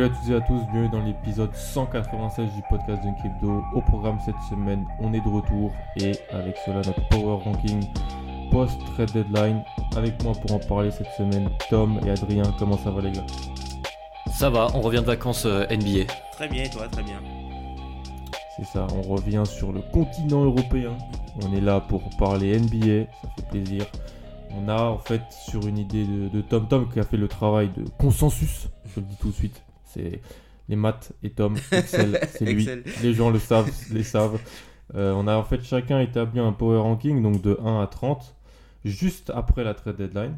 Salut à toutes et à tous, bienvenue dans l'épisode 196 du podcast Dunk Hebdo. Au programme cette semaine, on est de retour et avec cela notre power ranking post-trade deadline. Avec moi pour en parler cette semaine, Tom et Adrien. Comment ça va les gars? Ça va, on revient de vacances euh, NBA. Très bien, et toi, très bien? C'est ça, on revient sur le continent européen. On est là pour parler NBA, ça fait plaisir. On a en fait sur une idée de, de Tom Tom qui a fait le travail de consensus, je le dis tout de suite. C'est les maths et Tom, Excel, c'est lui. Excel. Les gens le savent, les savent. Euh, on a en fait chacun établi un power ranking, donc de 1 à 30, juste après la trade deadline.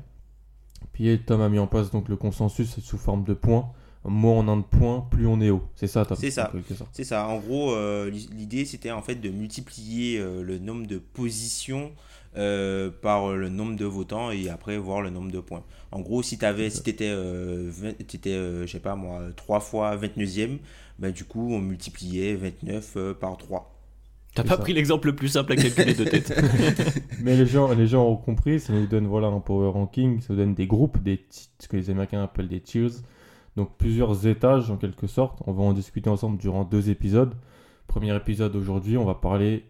Puis Tom a mis en place donc le consensus sous forme de points. Moins on a de points, plus on est haut. C'est ça, Tom? C'est ça. C'est ça. En gros, euh, l'idée c'était en fait de multiplier euh, le nombre de positions euh, par le nombre de votants et après voir le nombre de points. En gros, si tu si étais, euh, vingt- t'étais, euh, je sais pas moi, 3 fois 29e, bah, du coup on multipliait 29 euh, par 3. T'as pas ça. pris l'exemple le plus simple à calculer de tête. Mais les gens, les gens ont compris, ça nous donne voilà, un power ranking, ça nous donne des groupes, des ce que les Américains appellent des tiers. Donc plusieurs étages en quelque sorte. On va en discuter ensemble durant deux épisodes. Premier épisode aujourd'hui, on va parler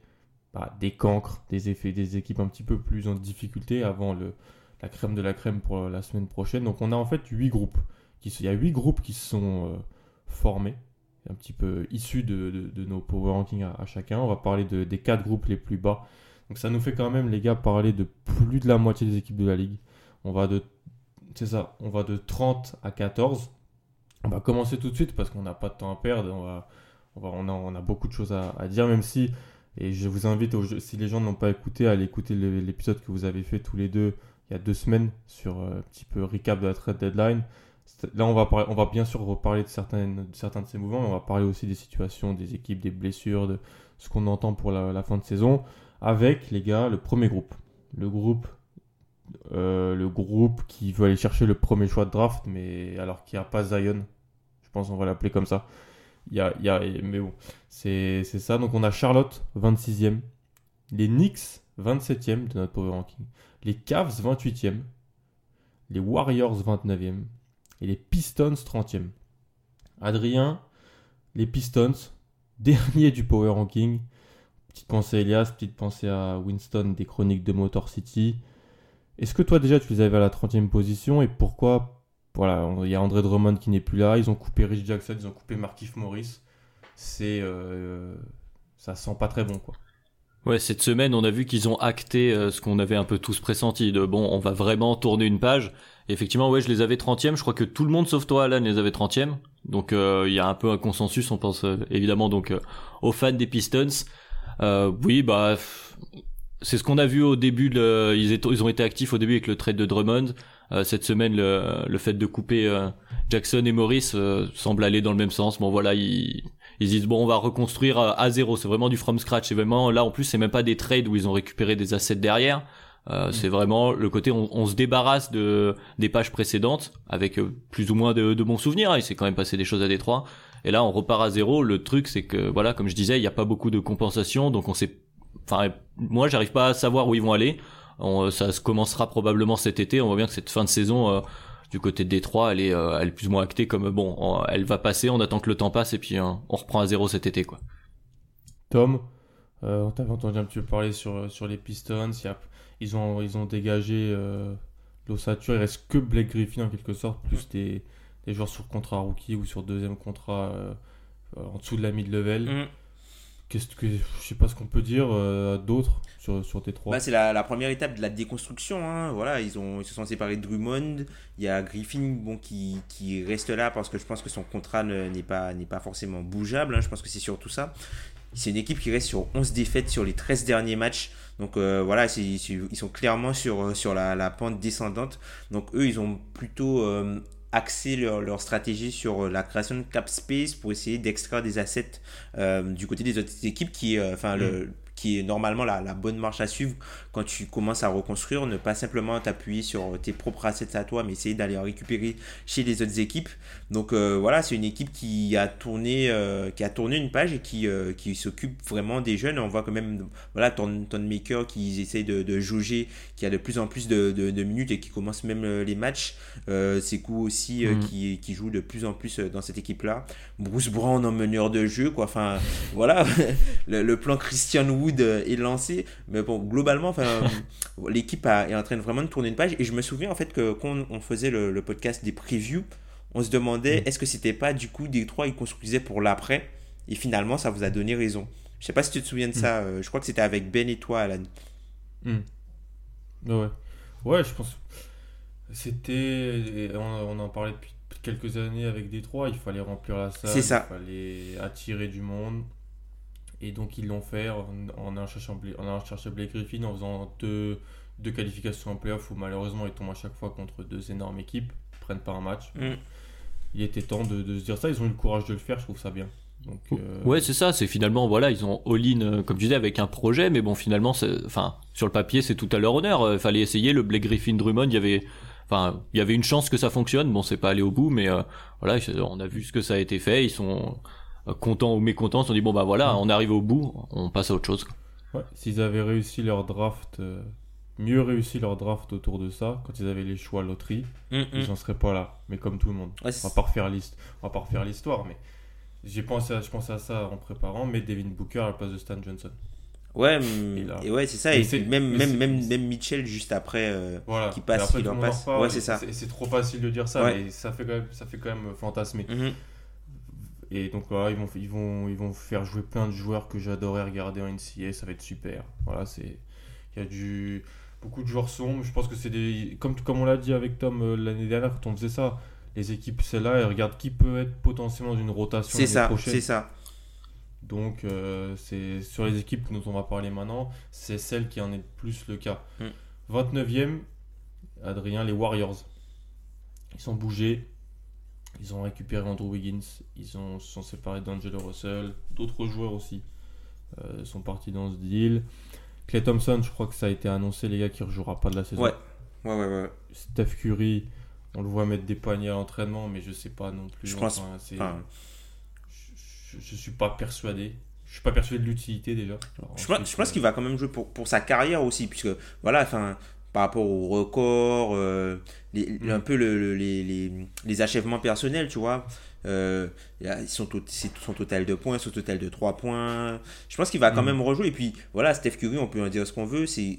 bah, des cancres, des effets, des équipes un petit peu plus en difficulté avant le, la crème de la crème pour la semaine prochaine. Donc on a en fait huit groupes. Il y a huit groupes qui se sont euh, formés, un petit peu issus de, nos power rankings à, chacun. On va parler de- des quatre groupes les plus bas. Donc ça nous fait quand même, les gars, parler de plus de la moitié des équipes de la ligue. On va de, c'est ça, on va de 30 à 14. On va commencer tout de suite parce qu'on n'a pas de temps à perdre. On, a, beaucoup de choses à dire, même si, et je vous invite, si les gens n'ont pas écouté, à aller écouter l'épisode que vous avez fait tous les deux il y a deux semaines sur euh, un petit peu recap de la trade deadline. Là, on va, on va bien sûr reparler de, certaines, de certains de ces mouvements, mais on va parler aussi des situations, des équipes, des blessures, de ce qu'on entend pour la, la fin de saison avec les gars le premier groupe. Le groupe, euh, le groupe qui veut aller chercher le premier choix de draft, mais alors qu'il n'y a pas Zion. Je pense qu'on va l'appeler comme ça. Y y a, mais bon, c'est ça. Donc on a Charlotte, 26e. Les Knicks, 27e de notre power ranking. Les Cavs, 28e. Les Warriors, 29e. Et les Pistons, 30e. Adrien, les Pistons, dernier du power ranking. Petite pensée à Elias, petite pensée à Winston des chroniques de Motor City. Est-ce que toi déjà tu les avais à la 30e position? Et pourquoi Voilà, il y a André Drummond qui n'est plus là, ils ont coupé Rich Jackson, ils ont coupé Markif Morris. C'est euh, ça sent pas très bon quoi. Ouais, cette semaine, on a vu qu'ils ont acté euh, ce qu'on avait un peu tous pressenti de bon, on va vraiment tourner une page. Effectivement, ouais, je les avais 30e, je crois que tout le monde sauf toi Alan les avait 30e. Donc euh, il y a un peu un consensus, on pense euh, évidemment donc aux fans des Pistons. Oui, bah c'est ce qu'on a vu au début de, ils, étaient- ils ont été actifs au début avec le trade de Drummond. Euh, cette semaine, le, le fait de couper euh, Jackson et Morris euh, semble aller dans le même sens. Bon voilà, ils, ils disent bon on va reconstruire à zéro. C'est vraiment du from scratch. C'est vraiment là en plus c'est même pas des trades où ils ont récupéré des assets derrière. Euh, C'est vraiment le côté on, on se débarrasse de des pages précédentes avec plus ou moins de, de bons souvenirs. Il s'est quand même passé des choses à Détroit. Et là on repart à zéro. Le truc c'est que voilà comme je disais il n'y a pas beaucoup de compensation donc on sait. Enfin moi j'arrive pas à savoir où ils vont aller. On- ça se commencera probablement cet été. On voit bien que cette fin de saison euh, du côté de Détroit, elle est, euh, elle est plus ou moins actée comme bon, on- elle va passer. On attend que le temps passe et puis euh, on reprend à zéro cet été quoi. Tom, euh, on t'avait entendu un petit peu parler sur, sur les Pistons. il y a- ils, ont, ils ont dégagé euh, l'ossature. Il reste que Blake Griffin en quelque sorte, plus des, des joueurs sur contrat rookie ou sur deuxième contrat euh, euh, en dessous de la mid-level. Mm. Qu'est-ce que je sais pas ce qu'on peut dire euh, d'autre sur, sur T3 Bah, c'est la, première étape de la déconstruction. hein. Voilà, ils, se sont séparés de Drummond. Il y a Griffin bon, qui, reste là parce que je pense que son contrat ne- n'est pas, n'est pas forcément bougeable. hein. Je pense que c'est surtout ça. C'est une équipe qui reste sur 11 défaites sur les 13 derniers matchs. Donc euh, voilà, ils sont clairement sur, la pente descendante. Donc eux, ils ont plutôt euh, axé leur, leur stratégie sur la création de cap space pour essayer d'extraire des assets euh, du côté des autres équipes qui, euh, enfin, le, qui est normalement la, la bonne marche à suivre quand tu commences à reconstruire, ne pas simplement t'appuyer sur tes propres assets à toi, mais essayer d'aller en récupérer chez les autres équipes. Donc euh, voilà, c'est une équipe qui a tourné, euh, qui a tourné une page et qui, euh, qui s'occupe vraiment des jeunes. On voit quand même, voilà, ton, ton maker qui essaye de, de jauger, qui a de plus en plus de, de, de minutes et qui commence même les matchs. C'est coup aussi Mhm. qui, qui joue de plus en plus dans cette équipe-là. Bruce Brown en meneur de jeu, quoi. Enfin, voilà, le, le plan Christian Wood euh, est lancé. Mais bon, globalement, enfin, l'équipe est en train de vraiment de tourner une page. Et je me souviens en fait que quand on faisait le, le podcast des previews, on se demandait est-ce que c'était pas du coup Détroit ils construisaient pour l'après? Et finalement, ça vous a donné raison. Je sais pas si tu te souviens de ça. euh, je crois que c'était avec Ben et toi, Alan. Ouais. Ouais, je pense. C'était. On, on en parlait depuis quelques années avec Détroit. Il fallait remplir la salle. Ça. Il fallait attirer du monde. Et donc, ils l'ont fait en, en allant chercher, Blake- en allant chercher Blake Griffin, en faisant deux, deux qualifications en playoff où malheureusement ils tombent à chaque fois contre deux énormes équipes. Prennent pas un match. Mm. Il était temps de, de se dire ça. Ils ont eu le courage de le faire. Je trouve ça bien. Donc, euh, Ouais, c'est ça. C'est finalement, voilà, ils ont all-in, euh, comme tu disais, avec un projet, mais bon, finalement, enfin, sur le papier, c'est tout à leur honneur. Euh, fallait essayer le Blake Griffin Drummond. Il y avait, enfin, il y avait une chance que ça fonctionne. Bon, c'est pas allé au bout, mais euh, voilà, on a vu ce que ça a été fait. Ils sont contents ou mécontents. Ils se sont dit bon bah voilà, on arrive au bout, on passe à autre chose. Ouais, s'ils avaient réussi leur draft, euh, mieux réussi leur draft autour de ça, quand ils avaient les choix loterie, Mm, ils n'en seraient pas là. Mais comme tout le monde. Ouais, on c'est- va pas refaire l'hist- on va pas refaire l'histoire, mais j'ai pensé à, je pensais à ça en préparant, mais Devin Booker à la place de Stan Johnson. Ouais, Et là- et ouais, c'est ça. Et c'est- même, même, c'est- même, même Mitchell juste après. euh, Voilà. Qui passe, après, qui tout en passe. reparle, Ouais, c'est et ça. C'est trop facile de dire ça, Ouais. mais ça fait quand même, ça fait quand même fantasmer. mhm. Et donc voilà, ils vont, ils vont, ils vont faire jouer plein de joueurs que j'adorais regarder en NCA, ça va être super. Voilà, c'est, il y a du, beaucoup de joueurs sombres. Je pense que c'est des, comme, comme on l'a dit avec Tom euh, l'année dernière quand on faisait ça, les équipes c'est là et regardent qui peut être potentiellement dans une rotation C'est ça, c'est ça. Donc euh, c'est sur les équipes dont on va parler maintenant, c'est celle qui en est le plus le cas. Mm. 29e, Adrien, les Warriors. Ils sont bougés. Ils ont récupéré Andrew Wiggins. Ils ont, se sont séparés d'Angelo Russell. D'autres joueurs aussi euh, sont partis dans ce deal. Clay Thompson, je crois que ça a été annoncé, les gars, qui ne rejouera pas de la saison. Ouais. Ouais, ouais, ouais. Steph Curry, on le voit mettre des paniers à l'entraînement, mais je sais pas non plus. Je pense- Enfin, je, je, je suis pas persuadé. Je suis pas persuadé de l'utilité déjà. Alors, je ensuite, je pense euh, qu'il va quand même jouer pour, pour sa carrière aussi, puisque voilà, enfin, par rapport au record, euh, les- Mm. un peu le, le- les, les, les achèvements personnels, tu vois. Euh, c'est son total de points, son total de 3 points. Je pense qu'il va quand Mm. même rejouer. Et puis voilà, Steph Curry, on peut en dire ce qu'on veut, c'est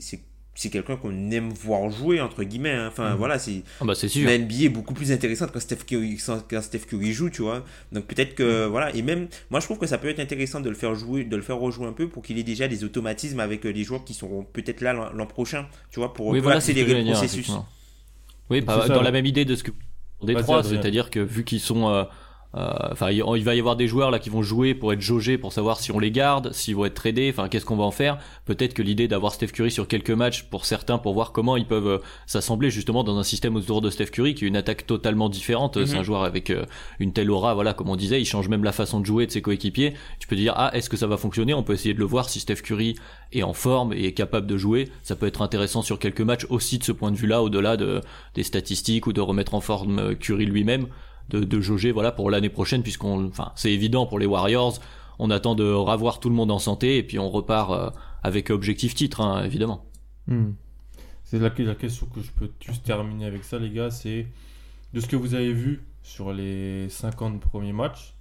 c'est- quelqu'un qu'on aime voir jouer, entre guillemets. hein. Enfin Mm. voilà, c'est Ah bah c'est sûr. la NBA est beaucoup plus intéressante quand Steph Curry, quand Steph Curry joue, tu vois. Donc peut-être que voilà, et même moi je trouve que ça peut être intéressant de le faire jouer, de le faire rejouer un peu pour qu'il ait déjà des automatismes avec euh, les joueurs qui seront peut-être là l'an prochain, tu vois, pour, Oui, voilà, accélérer le processus. Oui, ça, dans ouais. la même idée de ce que Détroit, c'est-à-dire que vu qu'ils sont, euh, enfin, il il va y avoir des joueurs là qui vont jouer pour être jaugés, pour savoir si on les garde, s'ils vont être tradés, enfin, qu'est-ce qu'on va en faire. Peut-être que l'idée d'avoir Steph Curry sur quelques matchs pour certains, pour voir comment ils peuvent euh, s'assembler justement dans un système autour de Steph Curry qui est une attaque totalement différente. C'est Mhm. un joueur avec euh, une telle aura, voilà, comme on disait, il change même la façon de jouer de ses coéquipiers. Tu peux dire, ah, est-ce que ça va fonctionner? On peut essayer de le voir si Steph Curry est en forme et est capable de jouer. Ça peut être intéressant sur quelques matchs aussi de ce point de vue-là, au-delà de, des statistiques ou de remettre en forme euh, Curry lui-même, de, de jauger voilà pour l'année prochaine, puisqu'on, enfin, c'est évident pour les Warriors. On attend de revoir tout le monde en santé et puis on repart euh, avec objectif titre, hein, évidemment. Hmm. C'est la, la question que je peux juste terminer avec ça, les gars. C'est de ce que vous avez vu sur les 50 premiers matchs,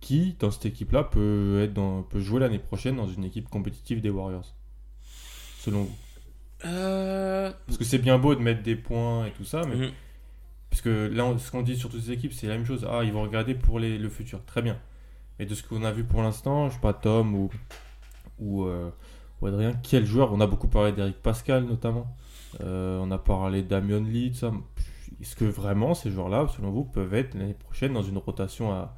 qui dans cette équipe-là peut, être dans, peut jouer l'année prochaine dans une équipe compétitive des Warriors Selon vous? Euh, Parce que c'est bien beau de mettre des points et tout ça, mais. Mhm. Parce que là, ce qu'on dit sur toutes ces équipes, c'est la même chose. Ah, ils vont regarder pour le futur. Très bien. Mais de ce qu'on a vu pour l'instant, je sais pas, Tom ou, euh, ou Adrien, quel joueur? On a beaucoup parlé d'Eric Pascal notamment. Euh, on a parlé d'Amion Lee, tout ça. Est-ce que vraiment ces joueurs-là, selon vous, peuvent être l'année prochaine dans une rotation à,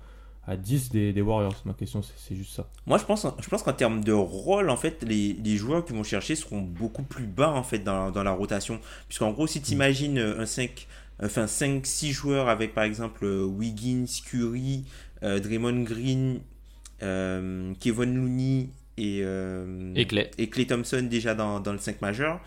à 10 des, des Warriors? Ma question, c'est- juste ça. Moi, je pense, je pense qu'en termes de rôle, en fait, les, les joueurs qui vont chercher seront beaucoup plus bas, en fait, dans, dans la rotation. Puisqu'en gros, si tu imagines un 5, enfin 5-6 joueurs avec, par exemple, euh, Wiggins, Curry, euh, Draymond Green, euh, Kevin Looney et, Et Clay. et Clay Thompson déjà dans, dans le 5 majeur.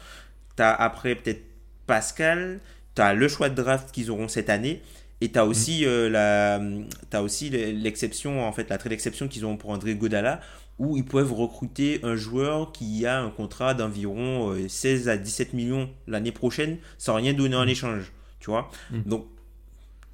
Tu as après peut-être Pascal, tu as le choix de draft qu'ils auront cette année. Et tu as aussi euh, la t'as aussi l'exception en fait la trade d'exception qu'ils auront pour André Godala où ils peuvent recruter un joueur qui a un contrat d'environ euh, 16 à 17 millions l'année prochaine sans rien donner en échange, tu vois. Donc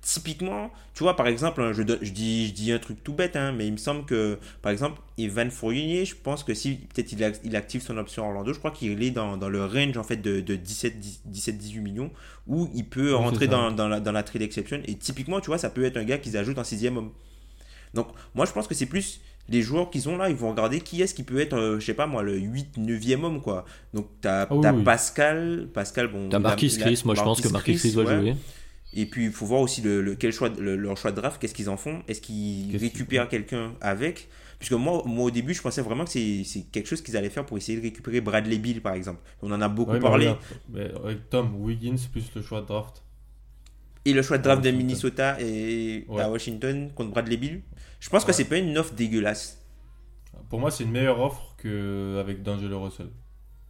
typiquement, tu vois, par exemple, hein, je, je, dis, je dis un truc tout bête, hein, mais il me semble que, par exemple, Evan Fournier, je pense que si peut-être il, ac- il active son option Orlando, je crois qu'il est dans, dans le range en fait de, de 17-18 millions où il peut Oui, rentrer dans, dans, la, dans la trade exception. Et typiquement, tu vois, ça peut être un gars qu'ils ajoutent en sixième homme. Donc, moi, je pense que c'est plus les joueurs qu'ils ont là, ils vont regarder qui est-ce qui peut être, euh, je sais pas moi, le 8, 9e homme, quoi. Donc, t'as oui, oui. Pascal, Pascal, bon. T'as Marquis Chris, moi je pense que Marquis Chris va ouais. jouer. Et puis, il faut voir aussi le, le- quel choix, le- leur choix de draft, qu'est-ce qu'ils en font? Est-ce qu'ils récupèrent quelqu'un avec? Puisque moi, moi, au début, je pensais vraiment que c'est c'est quelque chose qu'ils allaient faire pour essayer de récupérer Bradley Bill, par exemple. On en a beaucoup Ouais, mais parlé. mais avec Tom Wiggins plus le choix de draft. Et le choix de draft de. Minnesota et Ouais. à Washington contre Bradley Bill. Je pense que c'est pas une offre dégueulasse. Pour moi, c'est une meilleure offre qu'avec D'Angelo Russell.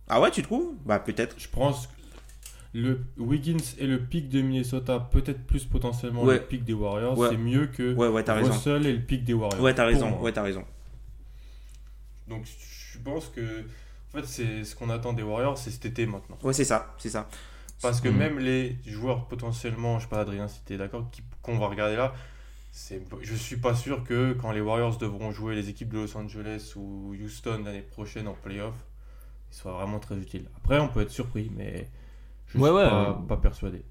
Ah ouais, tu trouves? Bah, peut-être. Je pense que le Wiggins et le pic de Minnesota, peut-être plus potentiellement Ouais. le pic des Warriors, c'est mieux que raison. Russell et le pic des Warriors. Ouais, t'as raison. moi. Ouais, t'as raison. Donc je pense que en fait, c'est ce qu'on attend des Warriors, c'est cet été maintenant. Ouais, c'est ça, c'est ça. Parce que Mhm. même les joueurs potentiellement, je sais pas Adrien si tu es d'accord, qui- qu'on va regarder là, c'est, je suis pas sûr que quand les Warriors devront jouer les équipes de Los Angeles ou Houston l'année prochaine en playoff, ils soient vraiment très utiles. Après, on peut être surpris, mais je Ouais, suis ouais, pas, euh, pas persuadé.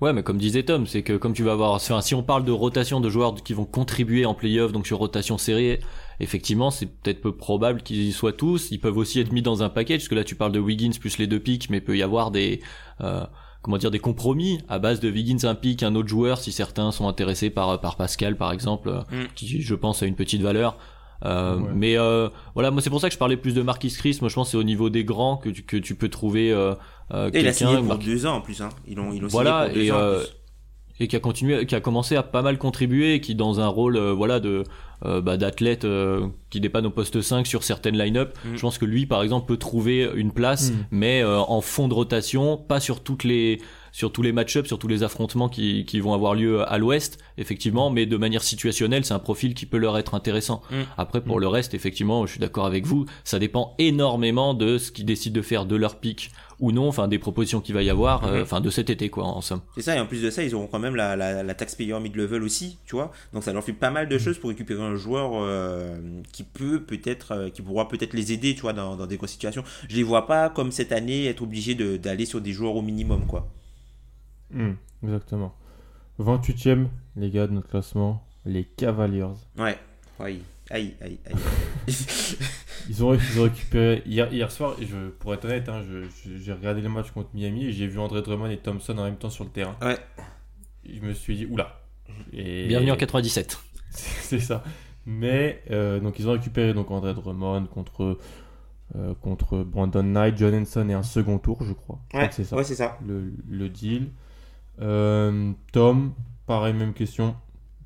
Ouais, mais comme disait Tom, c'est que comme tu vas avoir, enfin, si on parle de rotation de joueurs qui vont contribuer en playoff, donc sur rotation serrée, effectivement, c'est peut-être peu probable qu'ils y soient tous. Ils peuvent aussi être mis dans un package, parce que là, tu parles de Wiggins plus les deux pics, mais il peut y avoir des, euh, comment dire, des compromis à base de Wiggins un pic, un autre joueur, si certains sont intéressés par par Pascal, par exemple, Mm. qui, je pense, a une petite valeur. Euh, Ouais. Mais euh, voilà, moi c'est pour ça que je parlais plus de Marquis Chris. Moi je pense que c'est au niveau des grands que tu, que tu peux trouver euh, euh, Et il a signé pour deux ans en plus. Hein. Ils l'ont ils l'ont Voilà, signé pour deux et, ans en euh, plus. et qui a continué, qui a commencé à pas mal contribuer, et qui dans un rôle euh, voilà de euh, bah, d'athlète euh, qui dépanne au poste 5 sur certaines line-up. Mm. Je pense que lui par exemple peut trouver une place, Mm. mais euh, en fond de rotation, pas sur toutes les sur tous les match-ups, sur tous les affrontements qui, qui vont avoir lieu à l'ouest, effectivement, mais de manière situationnelle, c'est un profil qui peut leur être intéressant. Mm. Après, pour le reste, effectivement, je suis d'accord avec vous, ça dépend énormément de ce qu'ils décident de faire de leur pic ou non, enfin des propositions qu'il va y avoir, euh, Mhm. enfin de cet été, quoi, en somme. C'est ça, et en plus de ça, ils auront quand même la, la, la taxpayer mid-level aussi, tu vois. Donc ça leur fait pas mal de choses pour récupérer un joueur euh, qui peut peut-être, euh, qui pourra peut-être les aider, tu vois, dans, dans des grosses situations. Je les vois pas comme cette année être obligés de- d'aller sur des joueurs au minimum, quoi. Hmm, exactement. 28ème, les gars, de notre classement, les Cavaliers. Ouais. Aïe, aïe, aïe, aïe. Ils ont, ils ont récupéré hier, hier soir, et je, pour être honnête, hein, je- je- j'ai regardé le match contre Miami et j'ai vu André Drummond et Thompson en même temps sur le terrain. ouais. Je me suis dit, oula. Et- Bienvenue en 97. C'est ça. Mais euh, donc ils ont récupéré donc André Drummond contre euh, contre Brandon Knight, John Henson et un second tour, je crois. Je crois Ouais, c'est ça. ouais, c'est ça. le, le deal. Euh, Tom, pareil, même question.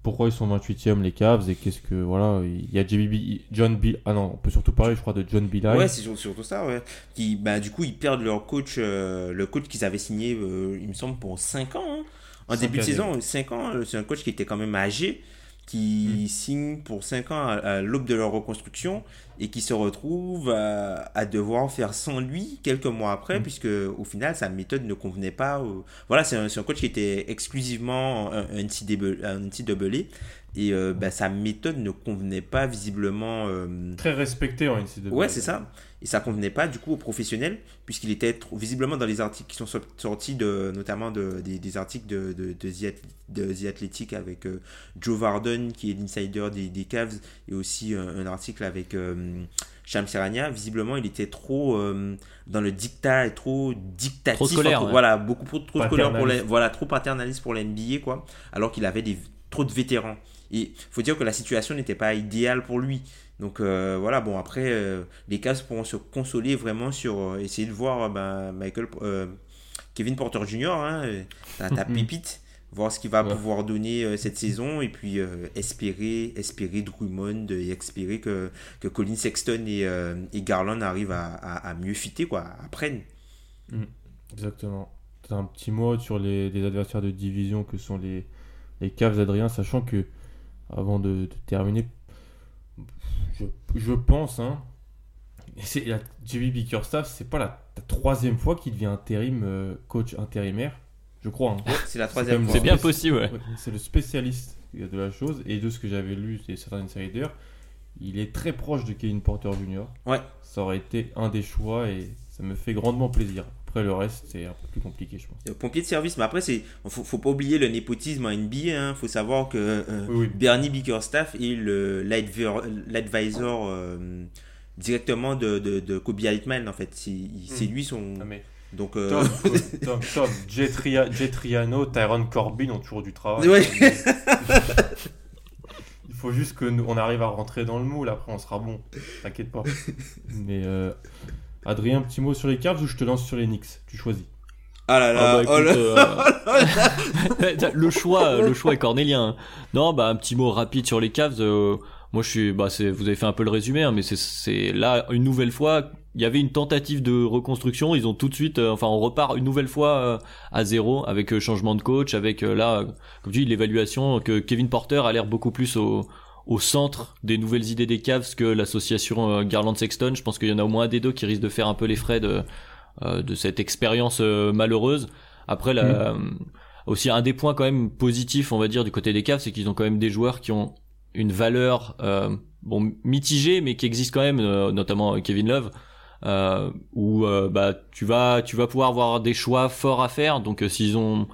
Pourquoi ils sont 28e les Cavs et qu'est-ce que voilà, il y a JBB, John B. Ah non, on peut surtout parler, je crois, de John Bilal. Ouais, c'est sur- surtout ça, ouais. Qui, bah, du coup, ils perdent leur coach, euh, le coach qu'ils avaient signé, euh, il me semble, pour 5 ans. hein. En début de saison, 5 ans, c'est un coach qui était quand même âgé, qui signe pour 5 ans à, à l'aube de leur reconstruction et qui se retrouve à, à devoir faire sans lui quelques mois après, puisque au final, sa méthode ne convenait pas. au- Voilà, c'est un, un coach qui était exclusivement un, un NCAA, Et euh, bah, sa méthode ne convenait pas visiblement. euh, Très respecté en NCAA. Ouais, c'est ça. Et ça convenait pas du coup aux professionnels, puisqu'il était trop- visiblement dans les articles qui sont so- sortis, de, notamment de, des, des articles de, de, de, The, Ath- de The Athletic avec euh, Joe Varden, qui est l'insider des, des Cavs, et aussi un, un article avec euh, Sham Serrania. Visiblement, il était trop euh, dans le dictat et trop dictatif. Trop scolaire, entre- ouais. Voilà, beaucoup trop, trop scolaire pour la, voilà, trop paternaliste pour la NBA, quoi. Alors qu'il avait des, trop de vétérans. Et faut dire que la situation n'était pas idéale pour lui. Donc euh, voilà, bon après, euh, les Cavs pourront se consoler vraiment sur euh, essayer de voir ben, Michael, Kevin Porter Jr., hein, ta, ta pépite, voir ce qu'il va Ouais. pouvoir donner cette saison et puis espérer, espérer Drummond et espérer que, que Colin Sexton et, et Garland arrivent à, à, à mieux fitter, quoi, apprennent. Exactement. T'as un petit mot sur les, les adversaires de division que sont les, les Cavs, Adrien, sachant que, avant de, de terminer, je, je pense, hein, et c'est la JB Bickerstaff, c'est pas la, la troisième fois qu'il devient intérim, euh, coach intérimaire, je crois. hein. C'est la C'est troisième fois. C'est bien possible, ouais. Ouais, c'est le spécialiste de la chose, et de ce que j'avais lu et certains insiders, il est très proche de Kevin Porter Jr. Ouais. Ça aurait été un des choix et ça me fait grandement plaisir. Après, le reste, c'est un peu plus compliqué, je pense. Euh, Pompier de service, mais après, c'est faut, faut pas oublier le népotisme en NBA. Il faut savoir que euh, Oui, oui. Bernie Bickerstaff est l'adver- l'advisor euh, directement de, de, de Kobe Altman, en fait. C'est il- c'est lui son. Ah, mais Donc, euh, Tom, Tom, Tom, Jet, Ria- Jet Triano, Tyron Corbin ont toujours du travail. Il faut juste que nous, on arrive à rentrer dans le moule, après on sera bon. T'inquiète pas. Mais euh, Adrien, un petit mot sur les Cavs ou je te lance sur les Knicks? Tu choisis. ah là là. Ah bah, oh là- euh, le choix, le choix est cornélien. hein. Non, bah un petit mot rapide sur les Cavs. euh, moi, je suis, bah c'est, vous avez fait un peu le résumé, hein, mais c'est, c'est là une nouvelle fois. Il y avait une tentative de reconstruction. Ils ont tout de suite, euh, enfin, on repart une nouvelle fois euh, à zéro avec euh, changement de coach, avec euh, là, comme tu dis, l'évaluation que Kevin Porter a l'air beaucoup plus au au centre des nouvelles idées des Cavs que l'association euh, Garland-Sexton. Je pense qu'il y en a au moins un des deux qui risque de faire un peu les frais de, euh, de cette expérience euh, malheureuse. Après, la, euh, aussi un des points quand même positifs, on va dire, du côté des Cavs, c'est qu'ils ont quand même des joueurs qui ont une valeur euh, bon mitigée, mais qui existe quand même, euh, notamment Kevin Love. Euh, où bah tu vas tu vas pouvoir avoir des choix forts à faire donc s'ils ont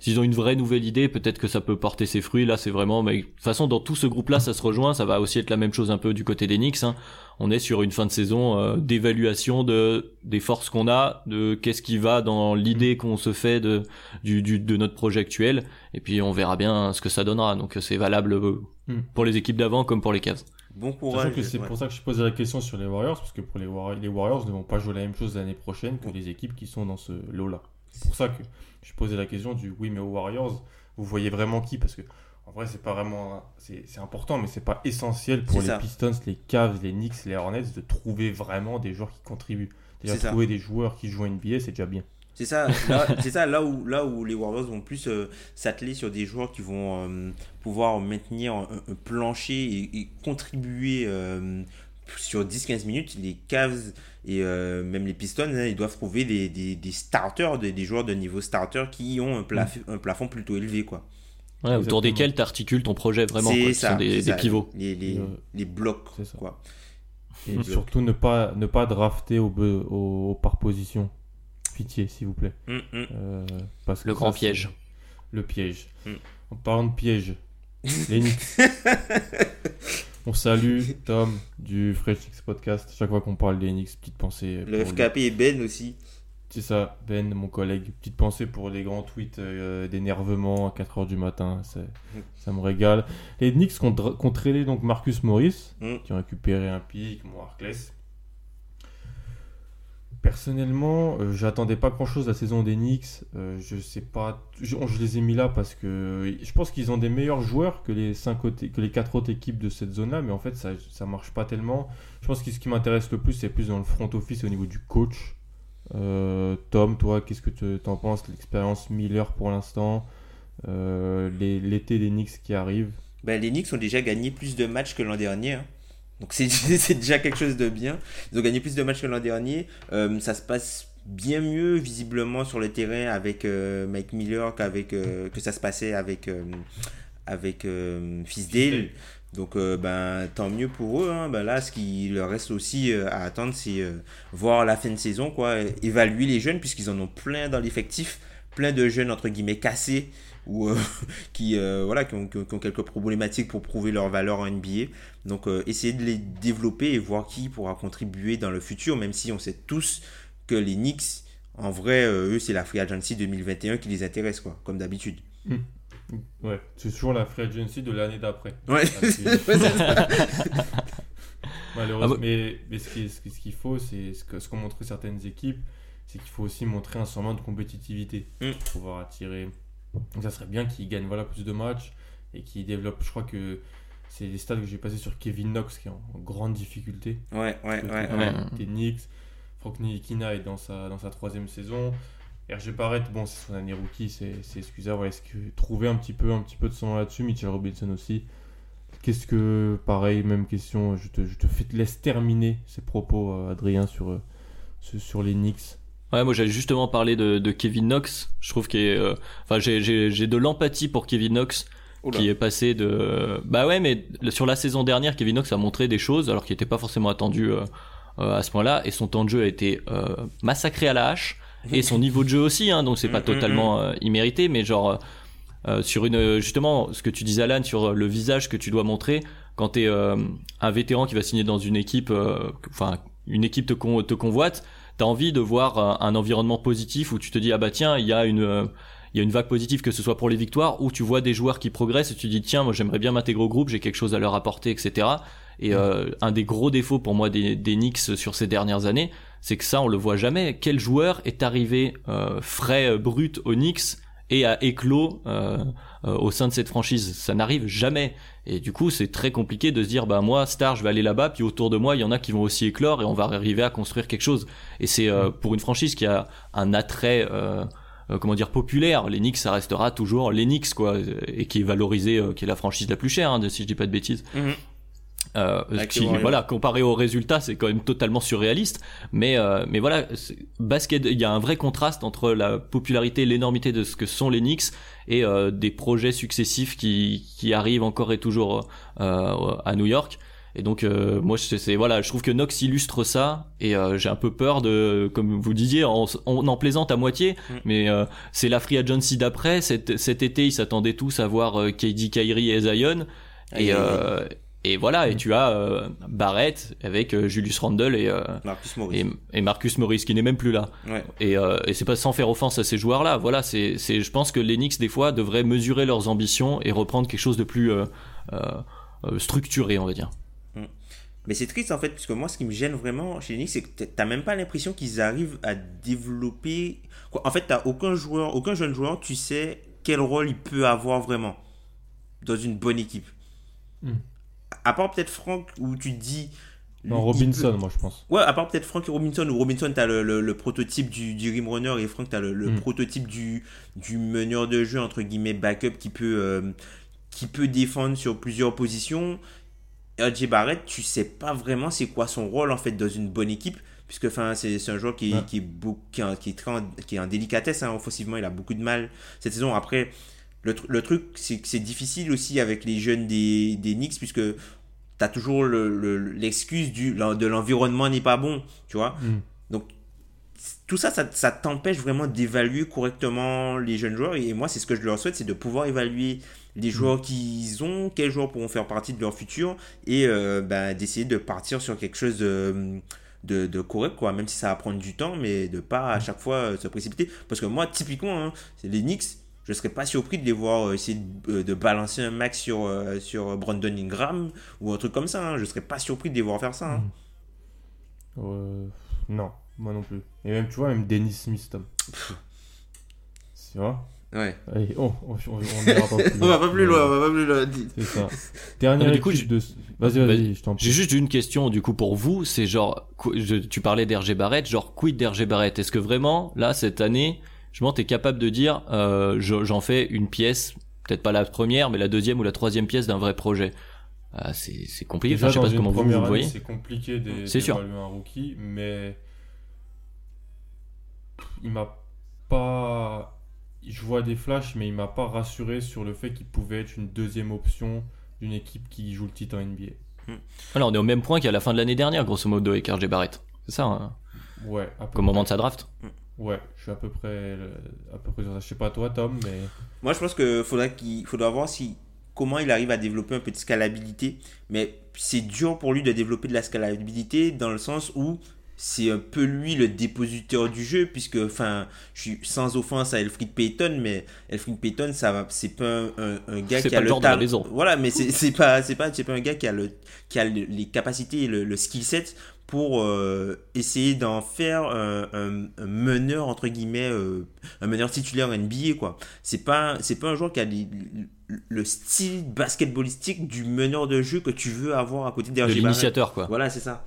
s'ils ont une vraie nouvelle idée, peut-être que ça peut porter ses fruits. Là, c'est vraiment, mais de toute façon, dans tout ce groupe-là, ça se rejoint. Ça va aussi être la même chose un peu du côté des Knicks. hein. On est sur une fin de saison euh, d'évaluation de des forces qu'on a, de qu'est-ce qui va dans l'idée qu'on se fait de du, du de notre projet actuel. Et puis on verra bien ce que ça donnera. Donc c'est valable euh, Hmm. pour les équipes d'avant comme pour les Cavs. Bon Sachant courage. que c'est ouais. pour ça que je posais la question sur les Warriors, parce que pour les, War- les Warriors ne vont pas jouer la même chose l'année prochaine que les équipes qui sont dans ce lot-là. C'est pour ça que je posais la question du oui, mais aux Warriors, vous voyez vraiment qui? Parce que en vrai, c'est pas vraiment. C'est important, mais c'est pas essentiel pour les ça. Pistons, les Cavs, les Knicks, les Hornets de trouver vraiment des joueurs qui contribuent. Déjà, ça. trouver des joueurs qui jouent en NBA, c'est déjà bien. C'est ça, là, c'est ça là, où, là où les Warriors vont plus euh, s'atteler sur des joueurs qui vont euh, pouvoir maintenir un, un plancher et, et contribuer euh, sur 10-15 minutes. Les Cavs et euh, même les Pistons, hein, ils doivent trouver des, des, des starters, des, des joueurs de niveau starter qui ont un, plaf- un plafond plutôt élevé. Quoi. Ouais, autour desquels t'articules ton projet vraiment. c'est quoi, ça, sont des, c'est des ça, pivots. Les, les, Euh, les blocs. Quoi. Et blocs. surtout, ne pas, ne pas drafter au, par position. Pitié, s'il vous plaît. Hum, hum. Euh, parce que Le ça, grand piège. Le piège. Mm. En parlant de piège, les Knicks. On salue Tom du Fresh Podcast. Chaque fois qu'on parle des petite pensée. Le FKP et Ben aussi. C'est ça, Ben, mon collègue. Petite pensée pour les grands tweets euh, d'énervement à 4h du matin. c'est- Ça me régale. Les Knicks ont tradé donc Marcus Morris, Mm. qui ont récupéré un pic, moi Harkless. Personnellement, euh, j'attendais pas grand chose de la saison des Knicks. Euh, je sais pas, je, les ai mis là parce que je pense qu'ils ont des meilleurs joueurs que les cinq autres, quatre autres équipes de cette zone-là, mais en fait ça, ça marche pas tellement. Je pense que ce qui m'intéresse le plus, c'est plus dans le front office au niveau du coach. Euh, Tom, toi, qu'est-ce que tu en penses? L'expérience Miller pour l'instant, l'été des Knicks qui arrive. Ben, les Knicks ont déjà gagné plus de matchs que l'an dernier. hein. Donc c'est c'est déjà quelque chose de bien. Ils ont gagné plus de matchs que l'an dernier. Euh, ça se passe bien mieux visiblement sur le terrain avec euh, Mike Miller qu'avec euh, que ça se passait avec avec Fisdale. Donc, ben, tant mieux pour eux. Hein. Ben, là, ce qui leur reste aussi à attendre, c'est voir la fin de saison, quoi, évaluer les jeunes, puisqu'ils en ont plein dans l'effectif, plein de jeunes, entre guillemets, cassés, ou euh, qui, euh, voilà, qui ont, qui ont- qui ont quelques problématiques pour prouver leur valeur en NBA. Donc, euh, essayer de les développer et voir qui pourra contribuer dans le futur, même si on sait tous que les Knicks, en vrai, euh, eux, c'est la Free Agency 2021 qui les intéresse, quoi, comme d'habitude. Ouais, c'est toujours la free agency de l'année d'après. Ouais, Ah. Malheureusement, Ah bah- mais, mais ce qu'il ce, qui- ce qu'il faut, c'est ce qu'ont montré certaines équipes, c'est qu'il faut aussi montrer un semblant de compétitivité Mm. pour pouvoir attirer. Donc ça serait bien qu'ils gagnent voilà, plus de matchs et qu'ils développent. Je crois que c'est les stats que j'ai passés sur Kevin Knox qui est en grande difficulté. Ouais, ouais, ouais. Côté- ouais. Frank Nilikina est dans sa, dans sa troisième saison. RG Barrett, bon, c'est son année rookie, c'est excusable. Est-ce que trouver un petit peu, un petit peu de son là-dessus, Mitchell Robinson aussi. Qu'est-ce que, pareil, même question, je te, je te fais, laisse terminer ces propos, euh, Adrien, sur, euh, sur, sur les Knicks. Ouais, moi j'allais justement parler de, de Kevin Knox. Je trouve qu'il est, euh, enfin j'ai j'ai j'ai de l'empathie pour Kevin Knox Oula. qui est passé de bah ouais mais sur la saison dernière Kevin Knox a montré des choses alors qu'il n'était pas forcément attendu euh, euh, à ce point-là et son temps de jeu a été euh, massacré à la hache et son niveau de jeu aussi hein, donc c'est pas Mm, mm, totalement euh, immérité mais genre euh, sur une justement ce que tu disais Alan sur le visage que tu dois montrer quand t'es euh, un vétéran qui va signer dans une équipe euh, enfin une équipe te, con- te convoite t'as envie de voir un, un environnement positif où tu te dis ah bah tiens il y a une euh, il y a une vague positive que ce soit pour les victoires ou tu vois des joueurs qui progressent et tu dis tiens moi j'aimerais bien m'intégrer au groupe j'ai quelque chose à leur apporter etc et euh, un des gros défauts pour moi des, des Knicks sur ces dernières années c'est que ça on le voit jamais. Quel joueur est arrivé euh, frais euh, brut aux Knicks et a éclos euh, euh, au sein de cette franchise. Ça n'arrive jamais. Et du coup c'est très compliqué de se dire bah moi star je vais aller là-bas puis autour de moi il y en a qui vont aussi éclore et on va arriver à construire quelque chose. Et c'est euh, pour une franchise qui a un attrait euh, euh, comment dire populaire. Knicks ça restera toujours Knicks quoi et qui est valorisé qui est la franchise la plus chère hein, si je dis pas de bêtises. Mhm. Euh, qui, voilà comparé aux résultats c'est quand même totalement surréaliste. Mais euh, mais voilà basket il y a un vrai contraste entre la popularité l'énormité de ce que sont les Knicks et euh, des projets successifs qui qui arrivent encore et toujours euh, à New York. Et donc euh, moi c'est voilà je trouve que Knox illustre ça et euh, j'ai un peu peur de comme vous disiez on, on en plaisante à moitié Mm. mais euh, c'est la free agency d'après. Cet, cet été ils s'attendaient tous à voir euh, KD Kyrie et Zion. Et euh, et voilà et tu as euh, Barrett avec euh, Julius Randle et, euh, Marcus Morris. et et Marcus Morris qui n'est même plus là Ouais. et, euh, et c'est pas sans faire offense à ces joueurs-là. Voilà, c'est, c'est, je pense que les Knicks des fois devraient mesurer leurs ambitions et reprendre quelque chose de plus euh, euh, euh, structuré, on va dire. Mais c'est triste en fait, puisque moi, ce qui me gêne vraiment chez les Knicks, c'est que t'as- même pas l'impression qu'ils arrivent à développer. En fait, t'as aucun joueur, aucun jeune joueur, tu sais quel rôle il peut avoir vraiment dans une bonne équipe. Hmm. À part peut-être Franck, où tu te dis. Non, Robinson, peut- moi, je pense. Ouais, à part peut-être Frank et Robinson, ou Robinson, t'as le, le, le prototype du, du rim runner et Frank, t'as le, le Mm. prototype du, du meneur de jeu, entre guillemets, backup qui peut, euh, qui peut défendre sur plusieurs positions. RJ Barrett, tu sais pas vraiment c'est quoi son rôle en fait dans une bonne équipe, puisque enfin, c'est un joueur qui, est- Ouais. qui, est, qui, est, en- qui est très qui est en délicatesse hein, offensivement, il a beaucoup de mal cette saison. Après, le, tr- le truc, c'est que c'est difficile aussi avec les jeunes des, des Knicks, puisque t'as toujours le- le- l'excuse de l'environnement n'est pas bon, tu vois. Mm. Donc tout ça, ça, ça t'empêche vraiment d'évaluer correctement les jeunes joueurs. Et moi, c'est ce que je leur souhaite, c'est de pouvoir évaluer les joueurs qu'ils ont, quels joueurs pourront faire partie de leur futur, et euh, ben, d'essayer de partir sur quelque chose de, de, de correct, quoi. Même si ça va prendre du temps, mais de pas à chaque fois euh, se précipiter. Parce que moi, typiquement, hein, c'est les Knicks. Je serais pas surpris de les voir euh, essayer de, euh, de balancer un max sur, euh, sur Brandon Ingram ou un truc comme ça. hein. Je serais pas surpris de les voir faire ça. hein. Euh, non, moi non plus. Et même, tu vois, même Dennis Smith, Tom. Tu vois? Ouais. Allez, oh, on, on, on ira pas plus On va pas plus loin, on va pas plus loin. C'est ça. Dernière du coup, de... Vas-y, vas-y, Vas-y. je t'en prie. J'ai juste une question du coup pour vous, c'est genre, tu parlais d'RG Barrett, genre quid d'RG Barrett? Est-ce que vraiment, là, cette année, je m'en t'es capable de dire, euh, je- j'en fais une pièce, peut-être pas la première, mais la deuxième ou la troisième pièce d'un vrai projet Ah, C'est c'est compliqué, Déjà, enfin, je sais pas comment vous, vous voyez. c'est compliqué d'é- C'est sûr. d'évaluer un rookie, mais il m'a pas je vois des flashs, mais il m'a pas rassuré sur le fait qu'il pouvait être une deuxième option d'une équipe qui joue le titre en NBA. Alors on est au même point qu'à la fin de l'année dernière, grosso modo, avec RJ Barrett. C'est ça, hein, Ouais, au moment de sa draft. Ouais, je suis à peu près, euh, à peu près sur ça. Je sais pas toi, Tom, mais Moi, je pense qu'il faudra, qu'il faudra voir si, comment il arrive à développer un peu de scalabilité. Mais c'est dur pour lui de développer de la scalabilité dans le sens où c'est un peu lui le dépositeur du jeu, puisque, enfin, je suis sans offense à Elfrid Payton, mais Elfrid Payton, ça va, c'est pas un, un- un gars qui pas a le talent. Voilà, mais c'est c'est pas, c'est pas, c'est pas un gars qui a le, qui a le- les capacités et le, le skill set pour euh, essayer d'en faire un, un- un meneur entre guillemets, euh, un meneur titulaire NBA quoi. C'est pas, c'est pas un joueur qui a les- le, le style basketballistique du meneur de jeu que tu veux avoir à côté De d'RJ l'initiateur, quoi. Voilà, c'est ça.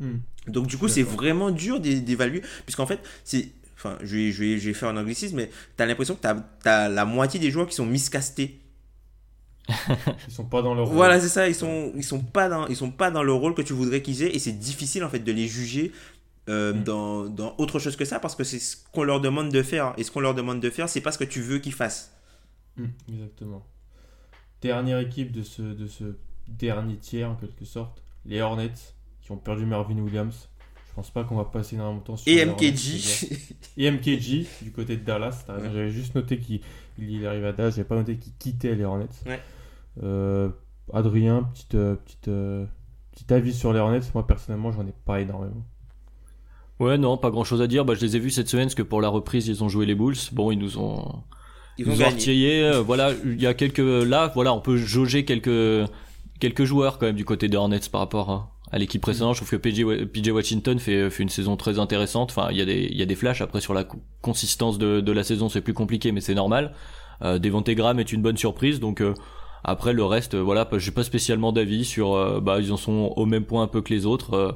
Hmm. Donc du coup, c'est vraiment dur d'é- d'évaluer, puisqu'en fait, c'est, enfin, je vais, je vais, je vais faire un anglicisme, mais t'as l'impression que t'as, as la moitié des joueurs qui sont miscastés. ils sont pas dans leur. Voilà, c'est ça. Ils sont, ils sont pas dans, ils sont pas dans le rôle que tu voudrais qu'ils aient, et c'est difficile en fait de les juger euh, Mm. dans, dans autre chose que ça, parce que c'est ce qu'on leur demande de faire, et ce qu'on leur demande de faire, c'est pas ce que tu veux qu'ils fassent. Hmm, exactement. Dernière équipe de ce, de ce dernier tiers, en quelque sorte, les Hornets, qui ont perdu Marvin Williams. Je pense pas qu'on va passer énormément de temps sur Et MKG. Et MKG, du côté de Dallas. J'avais juste noté qu'il il il arrive à Dallas, j'avais pas noté qu'il quittait les Hornets. Ouais. Euh, Adrien, petite, euh, petite, euh, petit avis sur les Hornets. Moi, personnellement, j'en ai pas énormément. Ouais, non, pas grand chose à dire. Bah, je les ai vus cette semaine parce que pour la reprise, ils ont joué les Bulls. Bon, ils nous ont, Ils nous ont euh, voilà, il y a quelques, là, voilà, on peut jauger quelques, quelques joueurs quand même du côté des Hornets par rapport à, à l'équipe précédente. Je trouve que PJ, Wa- PJ Washington fait, fait une saison très intéressante. Enfin, il y a des, il y a des flashs. Après, sur la co- consistance de, de la saison, c'est plus compliqué, mais c'est normal. Euh, Graham est une bonne surprise, donc, euh, après le reste, euh, voilà, j'ai pas spécialement d'avis sur, euh, bah, ils en sont au même point un peu que les autres. euh,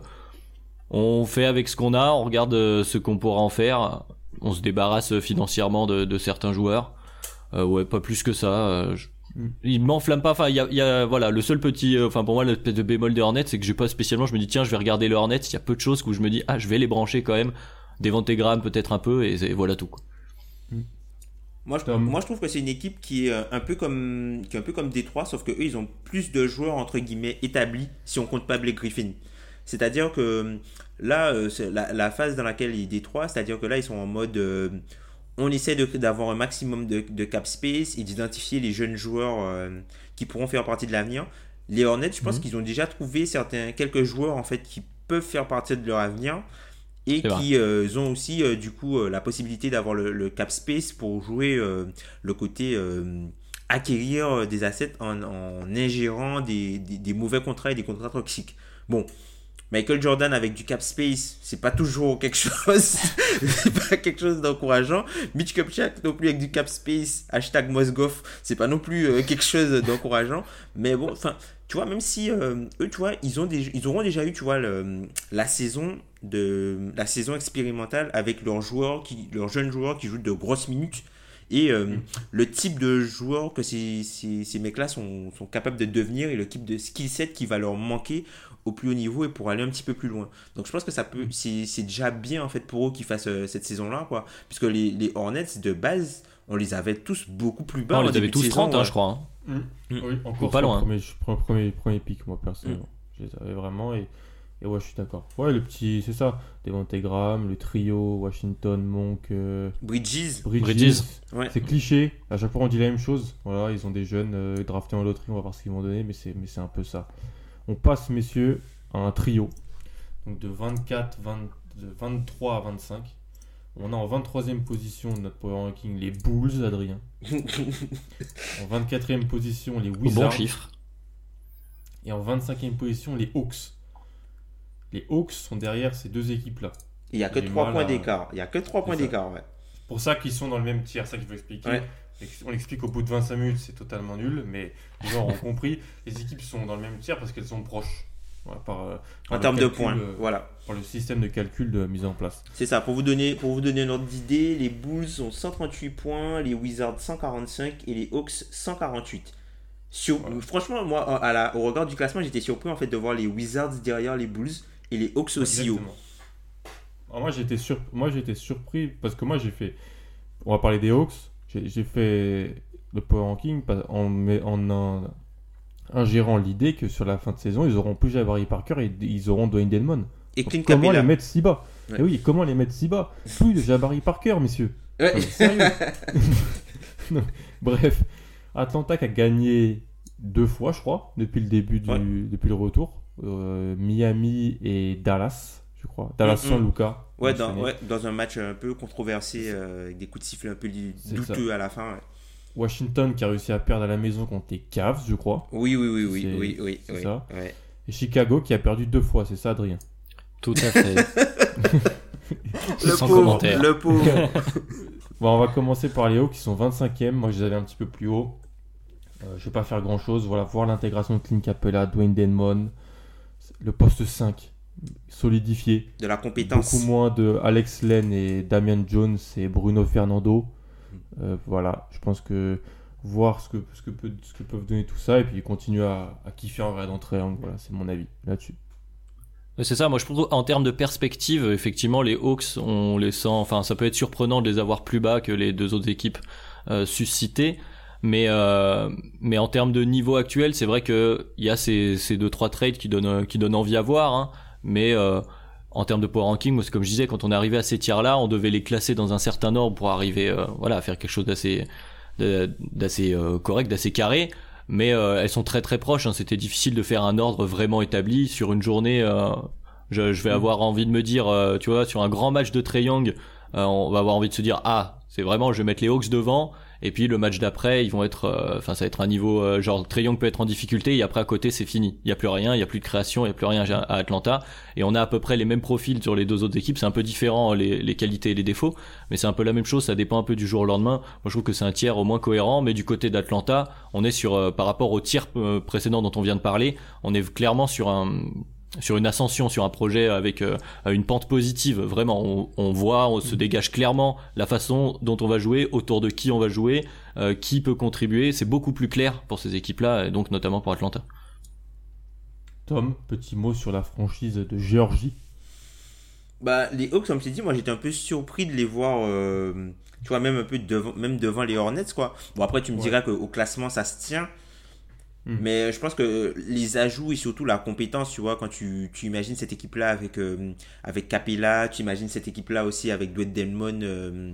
on fait avec ce qu'on a, on regarde ce qu'on pourra en faire, on se débarrasse financièrement de, de certains joueurs. Ouais, pas plus que ça. je- Mm. Il m'enflamme pas. Enfin, il y a, il y a- voilà, le seul petit, euh, enfin pour moi, le espèce de bémol des Hornets, c'est que j'ai pas spécialement. Je me dis tiens, je vais regarder les Hornets. Il y a peu de choses où je me dis ah, je vais les brancher quand même. Graham peut-être un peu et, voilà tout. quoi. Moi je, Tom. moi, je trouve que c'est une équipe qui est euh, un peu comme, qui est un peu comme Détroit, sauf que eux, ils ont plus de joueurs entre guillemets établis si on compte pas Blake Griffin. C'est-à-dire que euh, là, euh, la, la phase dans laquelle ils Détroit, c'est-à-dire que là, ils sont en mode, euh, on essaie d'avoir un maximum de, de cap space et d'identifier les jeunes joueurs euh, qui pourront faire partie de l'avenir. Les Hornets, je pense Mhm. qu'ils ont déjà trouvé certains quelques joueurs en fait qui peuvent faire partie de leur avenir et qui euh, ont aussi euh, du coup euh, la possibilité d'avoir le, le cap space pour jouer le côté acquérir des assets en, en ingérant des, des- des mauvais contrats et des contrats toxiques. Bon, Michael Jordan avec du cap space, c'est pas toujours quelque chose, c'est pas quelque chose d'encourageant. Mitch Kupchak non plus avec du cap space, hashtag Mosgoff, c'est pas non plus quelque chose d'encourageant. Mais bon, enfin, tu vois, même si euh, eux, tu vois, ils ont des, ils auront déjà eu, tu vois, le- la saison de la saison expérimentale avec leurs joueurs qui, leurs jeunes joueurs qui jouent de grosses minutes. Et euh, le type de joueurs que ces, ces, ces mecs-là sont, sont capables de devenir et le type de skill set qui va leur manquer au plus haut niveau et pour aller un petit peu plus loin. Donc je pense que ça peut, c'est c'est déjà bien en fait pour eux qu'ils fassent euh, cette saison-là, quoi. Puisque les, les Hornets de base, on les avait tous beaucoup plus bas. on en les avait tous saison, 30, hein, ouais. je crois. hein. Mm. Oui, encore pas loin. Premier, je prends le premier, premier pic, moi, personnellement. Je les avais vraiment. Et, et ouais, je suis d'accord. Ouais, le petit, c'est ça. Devontae Graham, le trio, Washington, Monk, euh, Bridges. Bridges. Bridges. Ouais. C'est cliché. À chaque fois, on dit la même chose. Voilà, ils ont des jeunes euh, draftés en loterie. On va voir ce qu'ils vont donner. Mais c'est, mais c'est un peu ça. On passe, messieurs, à un trio. Donc de 24, 20 de 23 à 25. On a en 23e position de notre Power Ranking les Bulls, Adrien. en 24e position, les Au bon Wizards. chiffre. Et en 25e position, les Hawks. Les Hawks sont derrière ces deux équipes-là. Il y a que J'ai 3 mal points à- d'écart. Il y a que 3 points d'écart, ouais. C'est pour ça qu'ils sont dans le même tiers, c'est ça que je veux expliquer. Ouais. On l'explique au bout de 25 minutes, c'est totalement nul, mais les gens auront compris. Les équipes sont dans le même tiers parce qu'elles sont proches. Voilà, par, euh, par En termes de points, euh, voilà. Par le système de calcul de mise en place. C'est ça, pour vous donner, pour vous donner une ordre d'idée, les Bulls ont 138 points, les Wizards 145 et les Hawks 148. Sur, Franchement, moi, à la, au regard du classement, j'étais surpris en fait de voir les Wizards derrière les Bulls et les Hawks aussi haut. Exactement. Alors moi j'étais sur... moi j'étais surpris parce que moi j'ai fait on va parler des Hawks. J'ai fait le power ranking en, en, en ingérant l'idée que sur la fin de saison, ils auront plus Jabari Parker et ils auront Dwayne Dedmon. Et comment les mettre si bas Ouais. Eh oui, comment les mettre si bas Plus de Jabari Parker, messieurs. Ouais. Non, Bref, Atlanta qui a gagné deux fois, je crois, depuis le début du, Ouais. depuis le retour. Euh, Miami et Dallas, je crois. Dallas Mm, sans mm. Luca. Ouais dans, mentionné. ouais, dans un match un peu controversé, euh, avec des coups de sifflet un peu douteux à la fin. ouais. Washington qui a réussi à perdre à la maison contre les Cavs, je crois. Oui, oui, oui, oui, oui, oui, c'est oui, ça. ouais. Et Chicago qui a perdu deux fois, c'est ça, Adrien? Tout à fait. Le Sans pauvre, commentaire. le pauvre. Bon, on va commencer par les Hawks qui sont 25e. Moi, je les avais un petit peu plus haut. Euh, je vais pas faire grand chose. Voilà, voir l'intégration de Clint Capella, Dwayne Denmon, le poste 5 solidifié. de la compétence. Beaucoup moins de Alex Len et Damian Jones et Bruno Fernando. Euh, voilà, je pense que voir ce que, ce, que peut, ce que peuvent donner tout ça et puis continuer à, à kiffer en vrai d'entrée. Voilà, c'est mon avis là-dessus. C'est ça, moi je trouve en termes de perspective, effectivement les Hawks, on les sent, enfin ça peut être surprenant de les avoir plus bas que les deux autres équipes euh, suscitées, mais euh, mais en termes de niveau actuel, c'est vrai que il y a ces ces deux trois trades qui donnent qui donnent envie à voir, hein, mais euh, en termes de power ranking, moi c'est comme je disais, quand on est arrivé à ces tiers là, on devait les classer dans un certain ordre pour arriver, euh, voilà, à faire quelque chose d'assez d'assez euh, correct, d'assez carré mais euh, elles sont très très proches. hein. C'était difficile de faire un ordre vraiment établi sur une journée. euh, je, je vais avoir envie de me dire, euh, tu vois, sur un grand match de Trey Young, euh, on va avoir envie de se dire, ah, c'est vraiment, je vais mettre les Hawks devant. Et puis le match d'après, ils vont être, euh, enfin, ça va être un niveau euh, genre Trey Young peut être en difficulté et après à côté c'est fini. Il y a plus rien, il y a plus de création, il y a plus rien à Atlanta. Et on a à peu près les mêmes profils sur les deux autres équipes. C'est un peu différent les, les qualités et les défauts, mais c'est un peu la même chose. Ça dépend un peu du jour au lendemain. Moi je trouve que c'est un tiers au moins cohérent. Mais du côté d'Atlanta, on est sur euh, par rapport au tiers précédent dont on vient de parler, on est clairement sur un sur une ascension, sur un projet avec euh, une pente positive. Vraiment, on, on voit, on se dégage clairement la façon dont on va jouer, autour de qui on va jouer, euh, qui peut contribuer. C'est beaucoup plus clair pour ces équipes-là, et donc notamment pour Atlanta. Tom, petit mot sur la franchise de Géorgie. Bah, les Hawks, comme je t'ai dit, moi j'étais un peu surpris de les voir, euh, tu vois, même un peu devant, même devant les Hornets, quoi. Bon, après, tu me Ouais. diras qu'au classement, ça se tient. Hmm. Mais je pense que les ajouts et surtout la compétence, tu vois, quand tu, tu imagines cette équipe-là avec, euh, avec Capella, tu imagines cette équipe-là aussi avec Dwayne Delmon, euh,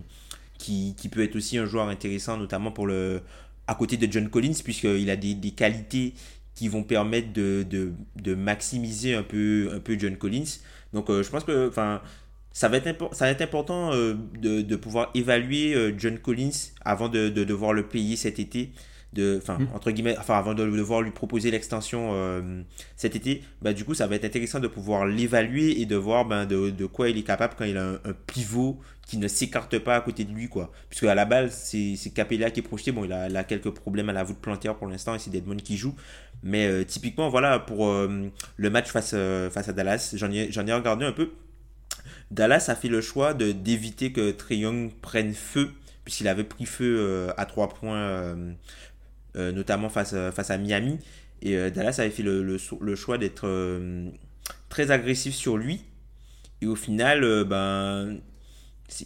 qui, qui peut être aussi un joueur intéressant, notamment pour le, à côté de John Collins, puisqu'il a des, des qualités qui vont permettre de, de, de maximiser un peu, un peu John Collins. Donc euh, je pense que ça va être, ça important de, de pouvoir évaluer John Collins avant de, de devoir le payer cet été. De, enfin, Mm. entre guillemets, enfin, avant de devoir lui proposer l'extension euh, cet été, bah, du coup, ça va être intéressant de pouvoir l'évaluer et de voir ben, de, de quoi il est capable quand il a un, un pivot qui ne s'écarte pas à côté de lui, quoi. Puisque à la balle, c'est c'est Capella qui est projeté. Bon, il a, il a quelques problèmes à la voûte plantaire pour l'instant et c'est Deadmond qui joue. Mais euh, typiquement, voilà, pour euh, le match face, euh, face à Dallas, j'en ai, j'en ai regardé un peu. Dallas a fait le choix de d'éviter que Trey Young prenne feu, puisqu'il avait pris feu à trois points, notamment face, à- face à Miami. Et euh, Dallas avait fait le, le, choix d'être euh, très agressif sur lui. Et au final, euh, ben,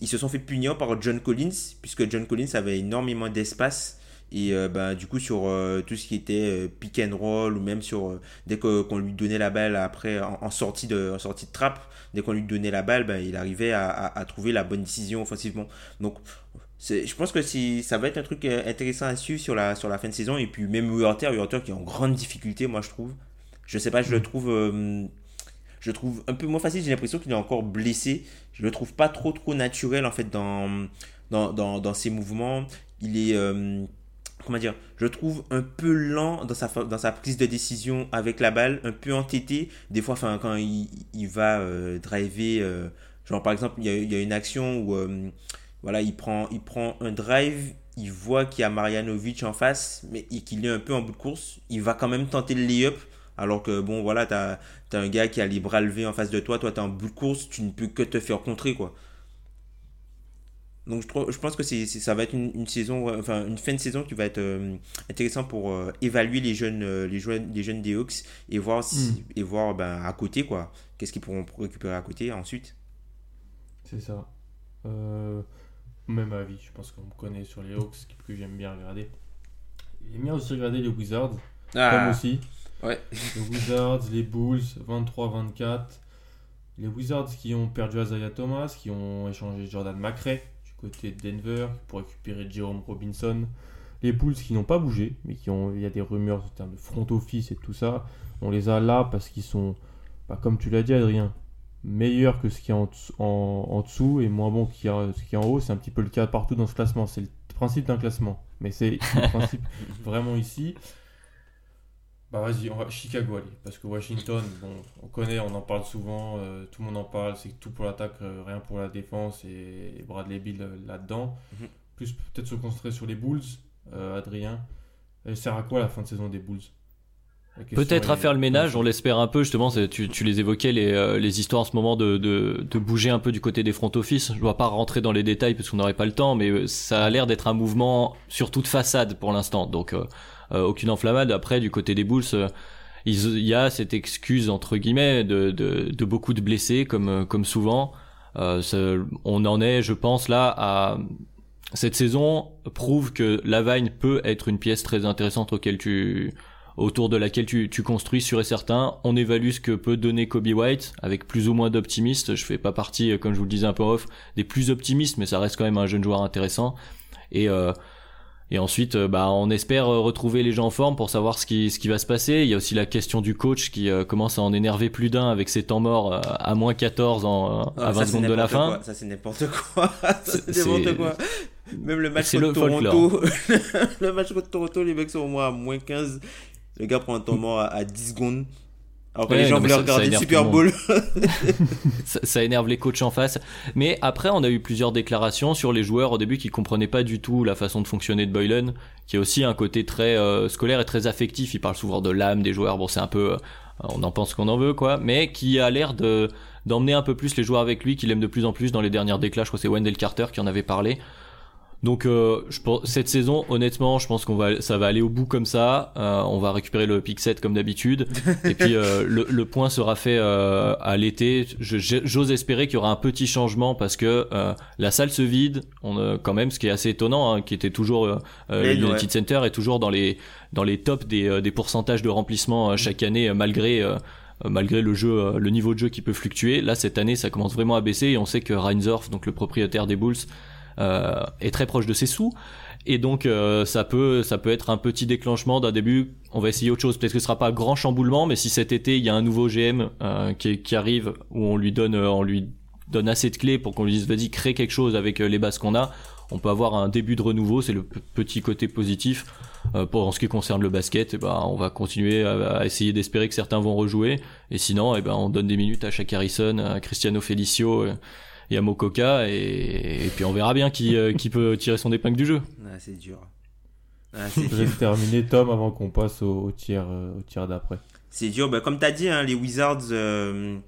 ils se sont fait punir par John Collins, puisque John Collins avait énormément d'espace. Et euh, ben, du coup, sur euh, tout ce qui était euh, pick and roll, ou même sur euh, dès qu'on lui donnait la balle après en, sortie, de, sortie de trappe, dès qu'on lui donnait la balle, ben, il arrivait à, à- trouver la bonne décision offensivement. Donc, je pense que si, ça va être un truc euh, intéressant à suivre sur la, sur la fin de saison. Et puis, même Huerter, Huerter qui est en grande difficulté, moi, je trouve. Je sais pas, je le trouve. euh, je le trouve un peu moins facile. J'ai l'impression qu'il est encore blessé. Je le trouve pas trop trop naturel en fait dans dans, dans, dans ses mouvements. Il est euh, comment dire Je trouve un peu lent dans sa dans sa prise de décision avec la balle, un peu entêté. Des fois, enfin quand il, il va euh, driver, euh, genre par exemple, il y a, il y a une action où euh, voilà, il prend il prend un drive. Il voit qu'il y a Marianovic en face, mais et qu'il est un peu en bout de course. Il va quand même tenter le layup. Alors que bon, voilà, t'as T'as un gars qui a les bras levés en face de toi, toi t'es en bout de course, tu ne peux que te faire contrer quoi. Donc je, trouve, je pense que c'est, ça va être une, une saison, ouais, enfin une fin de saison qui va être euh, intéressant pour euh, évaluer les jeunes, euh, les jeunes, les jeunes des Hawks et voir si, et voir ben, à côté quoi, qu'est-ce qu'ils pourront récupérer à côté ensuite? C'est ça. Même avis. Je pense qu'on me connaît sur les Hawks, que j'aime bien regarder. J'aime bien aussi regarder les Wizards. Comme Ah, aussi. ouais. Les Wizards, les Bulls, 23-24. Les Wizards qui ont perdu Isaiah Thomas, qui ont échangé Jordan McRae du côté de Denver pour récupérer Jerome Robinson. Les Bulls qui n'ont pas bougé, mais qui ont, il y a des rumeurs en termes de front office et tout ça. On les a là parce qu'ils sont, bah, comme tu l'as dit Adrien, meilleurs que ce qui est en, dessous- en- en dessous et moins bon que ce qui est en- ce qui est en haut. C'est un petit peu le cas partout dans ce classement. C'est le principe d'un classement. Mais c'est le principe vraiment ici. Bah vas-y, on va Chicago aller. Parce que Washington, bon, on connaît, on en parle souvent, euh, tout le monde en parle, c'est tout pour l'attaque, euh, rien pour la défense et, et Bradley Bill euh, là-dedans. Mhm. Plus peut-être se concentrer sur les Bulls, Adrien. Elle sert à quoi la fin de saison des Bulls? Peut-être à faire le ménage, on l'espère un peu justement. Tu, tu les évoquais les, euh, les histoires en ce moment de, de, de bouger un peu du côté des front office. Je ne vais pas rentrer dans les détails parce qu'on n'aurait pas le temps, mais euh, ça a l'air d'être un mouvement surtout de façade pour l'instant. Donc euh, euh, aucune enflammade. Après du côté des Bulls, il y a cette excuse entre guillemets de, de, de beaucoup de blessés comme comme souvent. Euh, ça- on en est, je pense là à cette saison prouve que Lavagne peut être une pièce très intéressante auquel tu autour de laquelle tu, tu construis sûr et certain. On évalue ce que peut donner Kobe White avec plus ou moins d'optimistes. Je fais pas partie, euh, comme je vous le disais un peu off, des plus optimistes, mais ça reste quand même un jeune joueur intéressant. Et euh, et ensuite, euh, bah, on espère euh, retrouver les gens en forme pour savoir ce qui, ce qui va se passer. Il y a aussi la question du coach qui euh, commence à en énerver plus d'un avec ses temps morts à moins 14 en, Ah, à 20 ça, c'est secondes de la fin. quoi. Ça, c'est n'importe quoi. Ça, C'est- n'importe quoi. Même le match contre le Toronto, le match contre Toronto, les mecs sont au moins à moins 15. Le gars prend un temps mort à, à 10 secondes. Alors que Ouais, les gens ça- ça regarder le énerve Super Bowl. ça, ça énerve les coachs en face. Mais après, on a eu plusieurs déclarations sur les joueurs au début qui comprenaient pas du tout la façon de fonctionner de Boylan, qui a aussi un côté très euh, scolaire et très affectif. Il parle souvent de l'âme des joueurs. Bon, c'est un peu, euh, on en pense qu'on en veut, quoi. Mais qui a l'air de d'emmener un peu plus les joueurs avec lui, qu'il aime de plus en plus dans les dernières déclats. Je crois que c'est Wendell Carter qui en avait parlé. Donc euh, je pense, cette saison, honnêtement, je pense qu'on va, ça va aller au bout comme ça. Euh, on va récupérer le pick 7 comme d'habitude. Et puis euh, le, le point sera fait euh, à l'été. J'ose espérer qu'il y aura un petit changement parce que euh, la salle se vide. On a quand même, ce qui est assez étonnant, hein, qui était toujours euh, euh, l'United ouais. Center est toujours dans les dans les tops des, euh, des pourcentages de remplissement euh, chaque année, euh, malgré euh, euh, malgré le jeu, euh, le niveau de jeu qui peut fluctuer. Là, cette année, ça commence vraiment à baisser et on sait que Reinsdorf, donc le propriétaire des Bulls, euh, est très proche de ses sous. Et donc euh, ça peut ça peut être un petit déclenchement d'un début. On va essayer autre chose. Peut-être que ce sera pas grand chamboulement, mais si cet été il y a un nouveau GM euh, qui, qui arrive où on lui donne euh, on lui donne assez de clés pour qu'on lui dise vas-y crée quelque chose avec euh, les bases qu'on a, on peut avoir un début de renouveau. C'est le petit côté positif. Euh, pour en ce qui concerne le basket, eh ben, on va continuer à, essayer d'espérer que certains vont rejouer. Et sinon, eh ben, on donne des minutes à Shaq Harrison, à Cristiano Felicio euh, et à Mokoka. Et, et puis on verra bien qui, euh, qui peut tirer son épingle du jeu. Ah, c'est dur. Ah, Je laisse terminer Tom avant qu'on passe au, au tiers, euh, au tiers d'après. C'est dur. Bah, comme tu as dit, hein, les Wizards, euh,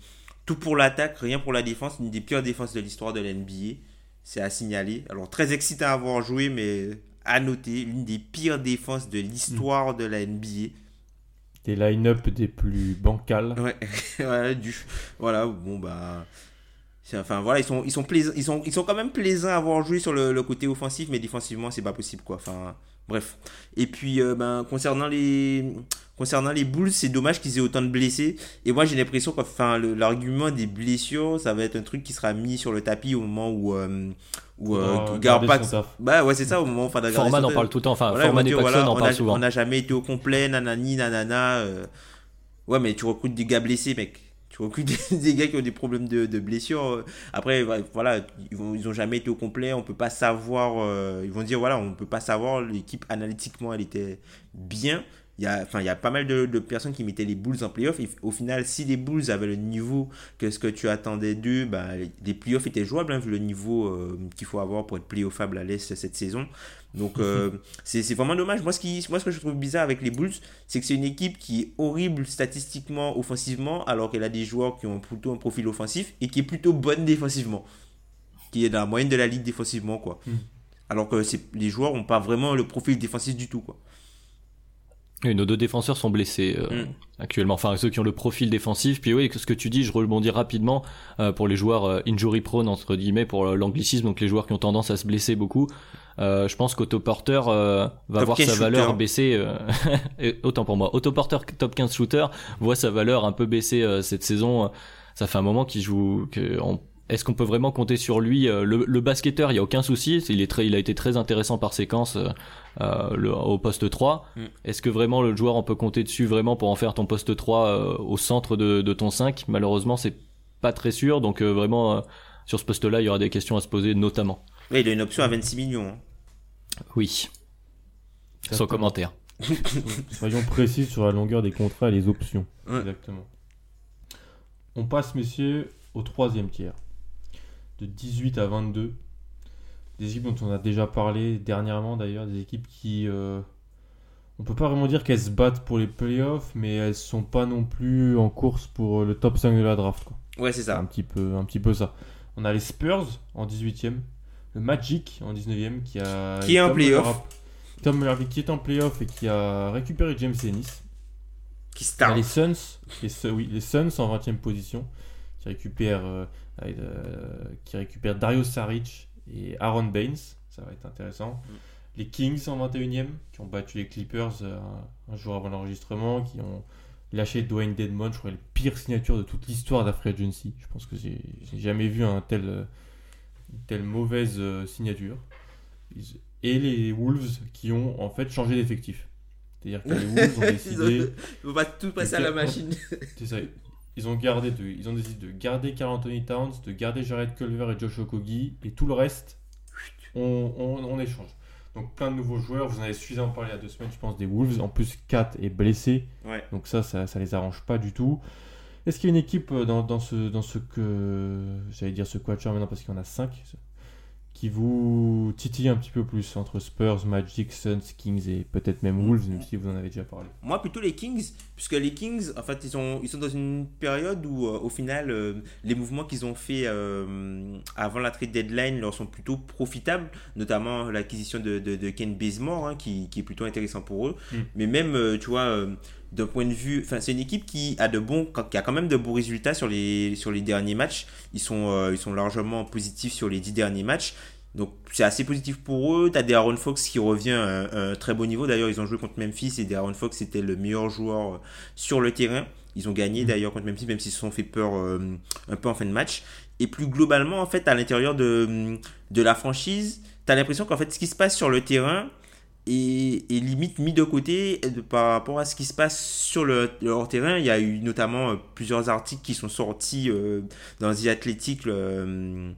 tout pour l'attaque, rien pour la défense. Une des pires défenses de l'histoire de la NBA. C'est à signaler. Alors, très excitant à avoir joué, mais à noter, une des pires défenses de l'histoire de la NBA. Des line-up des plus bancales. Ouais, voilà, du, voilà, bon bah, enfin voilà, ils sont, ils sont plaisants, ils sont, ils sont quand même plaisants à avoir joué sur le, le côté offensif, mais défensivement c'est pas possible quoi. Enfin, bref. Et puis euh, ben concernant les, concernant les Bulls, c'est dommage qu'ils aient autant de blessés. Et moi j'ai l'impression que, enfin, l'argument des blessures, ça va être un truc qui sera mis sur le tapis au moment où, euh, où euh, Garpax- bah ouais c'est ça au moment où Fada Forman en parle tout le temps. Enfin, voilà, Forman et voilà, en a- souvent. On n'a jamais été au complet, nanani, nanana. euh. Ouais, mais tu recrutes des gars blessés, mec. Tu recrutes des, des gars qui ont des problèmes de, de blessures. euh. Après, voilà, ils, vont, ils ont jamais été au complet. On peut pas savoir. euh, ils vont dire, voilà, on peut pas savoir. L'équipe, analytiquement, elle était bien. Il y a, enfin, il y a pas mal de, de personnes qui mettaient les Bulls en playoff. Et au final, si les Bulls avaient le niveau que ce que tu attendais d'eux, bah, les playoffs étaient jouables, hein, vu le niveau euh, qu'il faut avoir pour être playoffable à l'Est cette saison. Donc, euh, c'est vraiment dommage. Moi ce, qui, moi, ce que je trouve bizarre avec les Bulls, c'est que c'est une équipe qui est horrible statistiquement, offensivement, alors qu'elle a des joueurs qui ont plutôt un profil offensif et qui est plutôt bonne défensivement. Qui est dans la moyenne de la ligue défensivement, quoi. Mm. Alors que les joueurs n'ont pas vraiment le profil défensif du tout, quoi. Oui, nos deux défenseurs sont blessés euh, Mm. actuellement. Enfin, ceux qui ont le profil défensif. Puis oui, ce que tu dis, je rebondis rapidement euh, pour les joueurs euh, injury prone entre guillemets pour euh, l'anglicisme, donc les joueurs qui ont tendance à se blesser beaucoup. Euh, je pense qu'Autoporter euh, va Top voir 15 sa valeur baisser. euh, et autant pour moi. Autoporter top 15 shooter voit sa valeur un peu baisser euh, cette saison. Ça fait un moment qu'il joue. Est-ce qu'on peut vraiment compter sur lui Euh, le, le basketteur, il y a aucun souci. Il est très, il a été très intéressant par séquence euh, euh, le- au poste 3. Mm. Est-ce que vraiment le joueur, on peut compter dessus vraiment pour en faire ton poste 3 euh, au centre de, de ton 5 Malheureusement, c'est pas très sûr. Donc euh, vraiment, euh, sur ce poste-là, il y aura des questions à se poser, notamment. Ouais, il a une option à 26 millions. hein. Oui. Sans commentaire. Soyons précis sur la longueur des contrats et les options. Ouais. Exactement. On passe, messieurs, au troisième tiers. De 18 à 22. Des équipes dont on a déjà parlé dernièrement d'ailleurs. Des équipes qui. euh, on peut pas vraiment dire qu'elles se battent pour les playoffs, mais elles sont pas non plus en course pour euh, le top 5 de la draft. Quoi. Ouais, c'est C'est un ça. petit, peu, un petit peu ça. On a les Spurs en 18e. Le Magic en 19e qui a. Qui est en playoff. Tom Muller qui est en playoff et qui a récupéré James Ennis. Qui start. les Suns, les, oui, les Suns en 20e position, qui récupèrent, euh, euh, qui récupèrent Dario Saric et Aaron Baines. Ça va être intéressant. Les Kings en 21e, qui ont battu les Clippers euh, un jour avant l'enregistrement, qui ont lâché Dwayne Dedmon, je crois la pire signature de toute l'histoire d'Afri Agency. Je pense que j'ai jamais vu un tel, euh, une telle mauvaise euh, signature. Ils- Et les Wolves qui ont en fait changé d'effectif. C'est-à-dire que les Wolves ont décidé. On va tout passer à la machine. C'est ça. Ils ont, gardé de, ils ont décidé de garder Carl Anthony Towns, de garder Jared Culver et Josh Okogie, et tout le reste, on, on, on échange. Donc plein de nouveaux joueurs, vous en avez suffisamment parlé il y a deux semaines, je pense, des Wolves. En plus, Kat est blessé, Ouais. donc ça, ça, ça les arrange pas du tout. Est-ce qu'il y a une équipe euh, dans, dans ce, dans ce que, j'allais dire ce quatuor maintenant parce qu'il y en a 5, qui vous titille un petit peu plus entre Spurs, Magic, Suns, Kings et peut-être même Wolves, même si vous en avez déjà parlé. Moi, plutôt les Kings, puisque les Kings, en fait, ils sont, ils sont dans une période où, euh, au final, euh, les mouvements qu'ils ont fait euh, avant la trade deadline leur sont plutôt profitables, notamment l'acquisition de, de, de Ken Bazemore, hein, qui, qui est plutôt intéressant pour eux. Mm. Mais même, tu vois, d'un point de vue, enfin, c'est une équipe qui a de bons, qui a quand même de bons résultats sur les, sur les derniers matchs. Ils sont, euh, ils sont largement positifs sur les dix derniers matchs. Donc c'est assez positif pour eux. T'as des Aaron Fox qui revient à un, très beau niveau. D'ailleurs, ils ont joué contre Memphis et Aaron Fox était le meilleur joueur euh, sur le terrain. Ils ont gagné d'ailleurs contre Memphis, même s'ils se sont fait peur euh, un peu en fin de match. Et plus globalement, en fait, à l'intérieur de, de la franchise, t'as l'impression qu'en fait, ce qui se passe sur le terrain est, est limite mis de côté de- par rapport à ce qui se passe sur le, le hors-terrain. Il y a eu notamment euh, plusieurs articles qui sont sortis euh, dans The Athletic euh,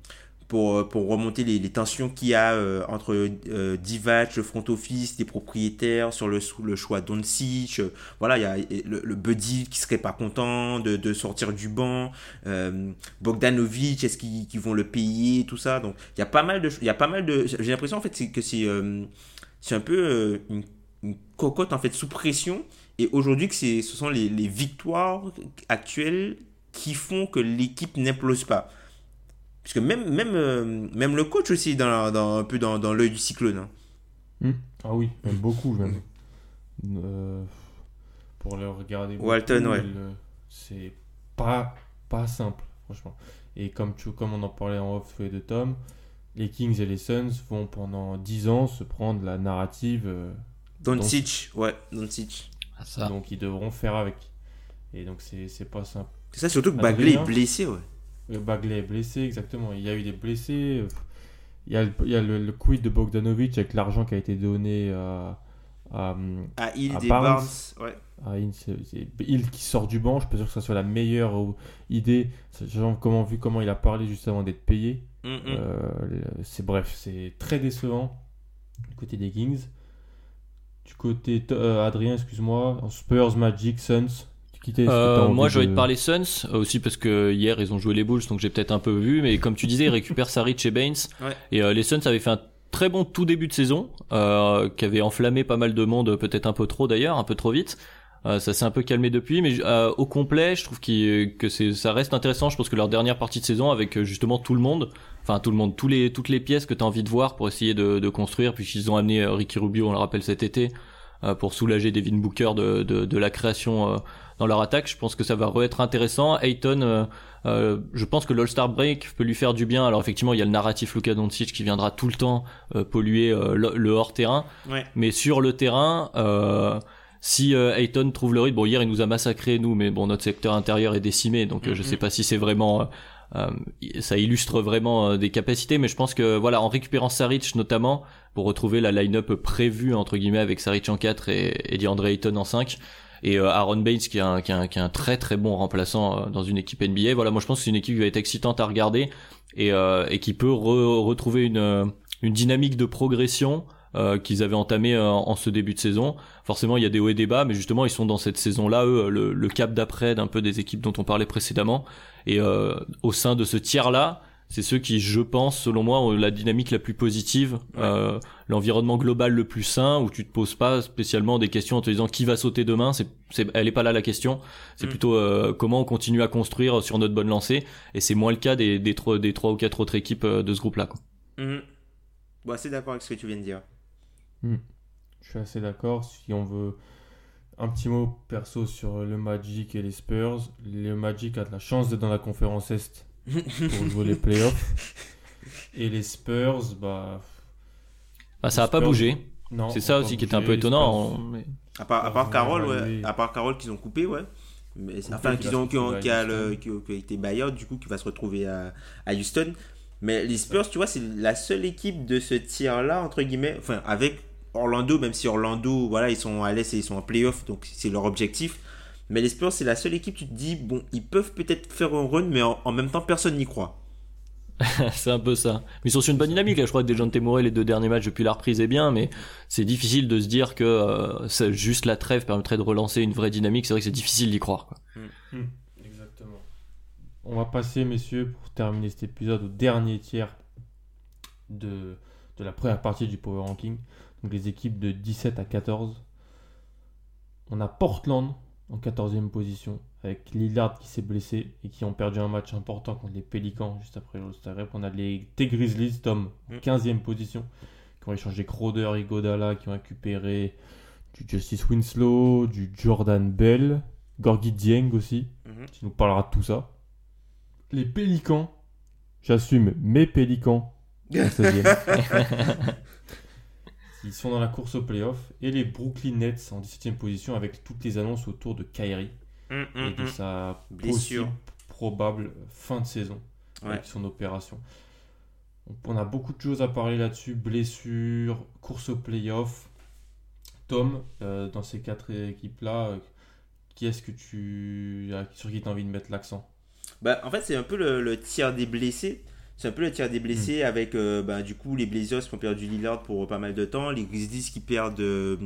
pour, euh, pour remonter les, les tensions qu'il y a euh, entre euh, Divac, le front office, les propriétaires sur le, le choix d'Oncic. Euh, voilà, il y a le, le Buddy qui serait pas content de, de sortir du banc. Euh, Bogdanovic, est-ce qu'ils qu'ils vont le payer, tout ça. Donc il y a pas mal de, il y a pas mal de. J'ai l'impression en fait que c'est euh, c'est un peu euh, une, une cocotte en fait sous pression. Et aujourd'hui que ce sont les, les victoires actuelles qui font que l'équipe n'implose pas. Puisque même, même, euh, même le coach aussi est dans, dans, un peu dans, dans l'œil du cyclone. hein. Hmm. Ah oui, même beaucoup même. Euh, pour le regarder. Walton, beaucoup, ouais. C'est pas, pas simple, franchement. Et comme, tu, comme on en parlait en off les deux tomes, les Kings et les Suns vont pendant 10 ans se prendre la narrative. euh, Doncic, ouais, Doncic. Ah, ça. donc ils devront faire avec. Et donc c'est c'est pas simple. C'est ça surtout que Bagley est blessé, ouais. Le Bagley est blessé, exactement. Il y a eu des blessés. euh, Il y a, le, il y a le, le quid de Bogdanovic avec l'argent qui a été donné à, à, À Hill À des Barnes. Barnes, ouais. à Hill, qui sort du banc. Je suis pas sûr que ça soit la meilleure euh, idée. Sachant comment, vu comment il a parlé juste avant d'être payé. Mm, mm. Euh, le- c'est bref, c'est très décevant du côté des Kings. Du côté euh, Adrien, excuse-moi, Spurs, Magic, Suns. Euh, moi, j'ai envie de- de parler Suns euh, aussi parce que hier ils ont joué les Bulls, donc j'ai peut-être un peu vu. Mais comme tu disais, ils récupèrent Saric et Baines. Ouais. Et euh, les Suns avaient fait un très bon tout début de saison, euh, qui avait enflammé pas mal de monde, peut-être un peu trop d'ailleurs, un peu trop vite. Euh, ça s'est un peu calmé depuis, mais euh, au complet, je trouve qu'il- que c'est, ça reste intéressant. Je pense que leur dernière partie de saison, avec euh, justement tout le monde, enfin tout le monde, tous les, toutes les pièces que tu as envie de voir pour essayer de, de construire, puisqu'ils ont amené euh, Ricky Rubio, on le rappelle cet été, pour soulager Devin Booker de, de, la création dans leur attaque. Je pense que ça va re-être intéressant. Ayton, je pense que l'All-Star Break peut lui faire du bien. Alors effectivement, il y a le narratif Luka Doncic qui viendra tout le temps polluer le, hors-terrain. Mais sur le terrain, si Ayton trouve le rythme, bon hier il nous a massacré nous, mais bon notre secteur intérieur est décimé, donc je sais pas si c'est vraiment euh, ça illustre vraiment euh, des capacités, mais je pense que voilà, en récupérant Saric notamment pour retrouver la line-up prévue entre guillemets avec Saric en 4 et, et DeAndre Ayton en 5 et euh, Aaron Baines qui est, un, qui, qui un très très bon remplaçant dans une équipe NBA. Voilà, moi je pense que c'est une équipe qui va être excitante à regarder et, et qui peut retrouver une, une dynamique de progression euh, qu'ils avaient entamé euh, en ce début de saison. Forcément, il y a des hauts et des bas, mais justement, ils sont dans cette saison-là, eux, le, cap d'après d'un peu des équipes dont on parlait précédemment. Et euh, au sein de ce tiers-là, c'est ceux qui, je pense, selon moi, ont la dynamique la plus positive, l'environnement global le plus sain, où tu te poses pas spécialement des questions en te disant qui va sauter demain. C'est, elle est pas là la question. C'est mm. plutôt comment on continue à construire sur notre bonne lancée. Et c'est moins le cas des, des, trois, des trois ou quatre autres équipes de ce groupe-là. Quoi. Mm. Bon, c'est d'accord avec ce que tu viens de dire. Hmm. Je suis assez d'accord. Si on veut un petit mot perso sur le Magic et les Spurs, le Magic a de la chance d'être dans la conférence Est pour jouer les playoffs. Et les Spurs, bah. bah ça n'a pas bougé. C'est ça aussi qui était un peu étonnant. À part, à part Carole, ouais. À part Carole qu'ils ont coupé, ouais. Mais, enfin, qu'ils ont, qui, ont, qui, a le, qui, a été buyout, du coup, qui va se retrouver à, à Houston. Mais les Spurs, tu vois, c'est la seule équipe de ce tiers-là, entre guillemets, enfin, avec Orlando, même si Orlando, voilà, ils sont à l'Est et ils sont en playoff, donc c'est leur objectif. Mais les Spurs, c'est la seule équipe, tu te dis, bon, ils peuvent peut-être faire un run, mais en, même temps, personne n'y croit. c'est un peu ça. Mais ils sont sur une bonne dynamique. Je crois que Dejounte Murray, les deux derniers matchs depuis la reprise est bien, mais c'est difficile de se dire que euh, juste la trêve permettrait de relancer une vraie dynamique. C'est vrai que c'est difficile d'y croire. Mm. Mm. Exactement. On va passer, messieurs, pour terminer cet épisode au dernier tiers de, de la première partie du Power Ranking donc les équipes de 17 à 14. On a Portland en 14e position, avec Lillard qui s'est blessé et qui ont perdu un match important contre les Pélicans juste après l'All-Star On a les T-Grizzlies, Tom, en 15e mm. position, qui ont échangé Crowder et Godala, qui ont récupéré du Justice Winslow, du Jordan Bell, Gorgui Dieng aussi, mm-hmm. qui nous parlera de tout ça. Les Pélicans, j'assume mes Pélicans, en 16e. Ils sont dans la course au playoff. Et les Brooklyn Nets en 17e position avec toutes les annonces autour de Kyrie hum, hum, et de hum. sa possible, probable fin de saison avec son opération. On a beaucoup de choses à parler là-dessus. Blessure, course au playoff. Tom, euh, dans ces quatre équipes-là, euh, qui est-ce que tu, sur qui tu as envie de mettre l'accent? Bah, En fait, c'est un peu le tiers des blessés. C'est un peu le tir des blessés mm. avec euh, bah, du coup les Blazers qui ont perdu Lillard pour pas mal de temps, les Grizzlies qui perdent euh,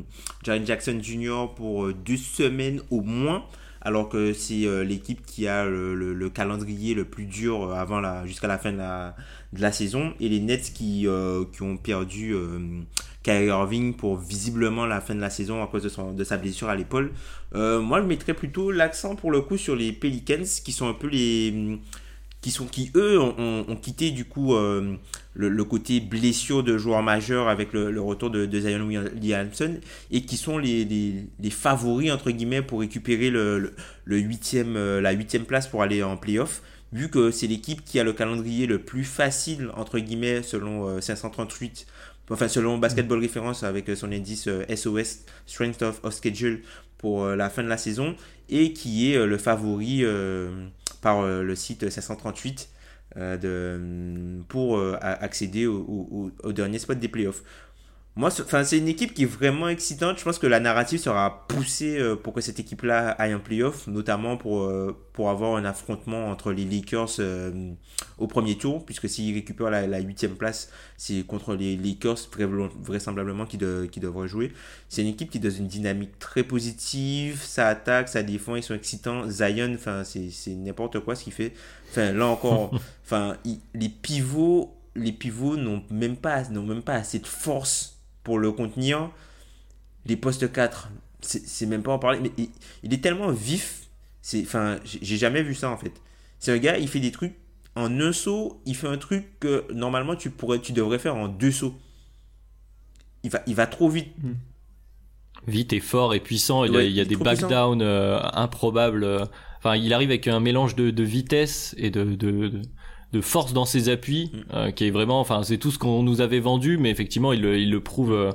Jaren Jackson Jr. pour euh, deux semaines au moins, alors que c'est l'équipe qui a le, calendrier le plus dur avant la jusqu'à la fin de la, de la, saison et les Nets qui, qui ont perdu Kyrie Irving pour visiblement la fin de la saison à cause de, son, de sa blessure à l'épaule. moi je mettrais plutôt l'accent pour le coup sur les Pelicans qui sont un peu les qui sont qui eux ont, quitté du coup euh, le, côté blessure de joueurs majeurs avec le, retour de, de, Zion Williamson et qui sont les, les, favoris entre guillemets pour récupérer le, le, huitième, euh, la huitième place pour aller en playoff vu que c'est l'équipe qui a le calendrier le plus facile entre guillemets selon 538 euh, enfin selon Basketball Reference avec son indice SOS Strength of, of Schedule pour la fin de la saison et qui est le favori par euh, le site 538 euh, pour euh, accéder au, au, dernier spot des playoffs. Moi, c'est une équipe qui est vraiment excitante. Je pense que la narrative sera poussée euh, pour que cette équipe-là aille en playoff, notamment pour, euh, pour avoir un affrontement entre les Lakers euh, au premier tour, puisque s'ils récupèrent la huitième place, c'est contre les Lakers vraisemblablement qui, qui devraient jouer. C'est une équipe qui est dans une dynamique très positive, ça attaque, ça défend, ils sont excitants. Zion, c'est n'importe quoi ce qu'il fait. Enfin, là encore, enfin, les pivots les pivots n'ont même pas même pas assez de force pour le contenir. Les postes 4, c'est même pas en parler, mais il, est tellement vif. C'est, enfin, j'ai jamais vu ça en fait. C'est un gars, il fait des trucs en un saut, il fait un truc que normalement tu pourrais, tu devrais faire en deux sauts. Il va, il va trop vite. Hmm. vite et fort et puissant. Il, y a- il y des backdowns euh, improbables. euh. Enfin, il arrive avec un mélange de, de vitesse et de, de, de- de force dans ses appuis, Mm. euh, qui est vraiment. Enfin, c'est tout ce qu'on nous avait vendu, mais effectivement, il, le- il le prouve. euh,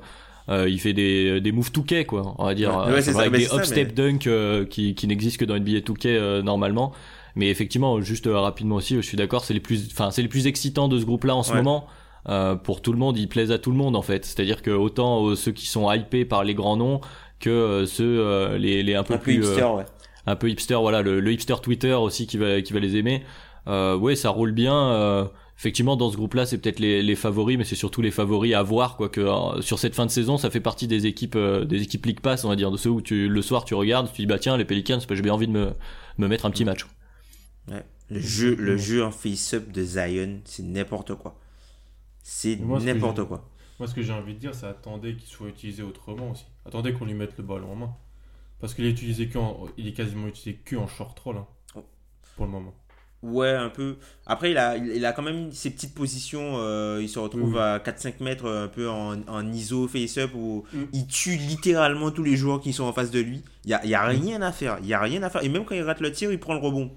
euh, il fait des, des moves 2K quoi, on va dire, Ouais, ouais, c'est c'est ça, avec des c'est up-step mais- dunk euh, qui, qui n'existent que dans NBA 2K euh, normalement. Mais effectivement, juste euh, rapidement aussi, je suis d'accord, c'est les plus, enfin, c'est les plus excitants de ce groupe-là en ce Ouais. moment. Euh, pour tout le monde, ils plaisent à tout le monde en fait. C'est-à-dire que autant ceux qui sont hypés par les grands noms que ceux euh, les, les un peu Un peu plus euh, hipster, ouais. un peu hipster, voilà, le, le hipster Twitter aussi qui va qui va les aimer. Euh, ouais, ça roule bien. euh, effectivement, dans ce groupe-là, c'est peut-être les, les favoris, mais c'est surtout les favoris à voir, quoi. Que euh, sur cette fin de saison, ça fait partie des équipes euh, des équipes League Pass, on va dire, de ceux où tu le soir tu regardes, tu dis bah tiens les Pelicans, bah, j'ai bien envie de me me mettre un petit match. Ouais. Le jeu, le jeu en face-up de Zion, c'est n'importe quoi. C'est n'importe quoi. Moi, ce que j'ai envie de dire, c'est attendez qu'il soit utilisé autrement aussi. Attendez qu'on lui mette le ballon en main. Parce qu'il est utilisé que en- il est quasiment utilisé que en short roll hein, Oh. pour le moment. Ouais, un peu. Après, il a, il a quand même ses petites positions. euh, il se retrouve oui. à 4-5 mètres, un peu en, en ISO face-up, où Mm. il tue littéralement tous les joueurs qui sont en face de lui. Il n'y a, il y a Mm. rien à faire. Il y a rien à faire. Et même quand il rate le tir, il prend le rebond.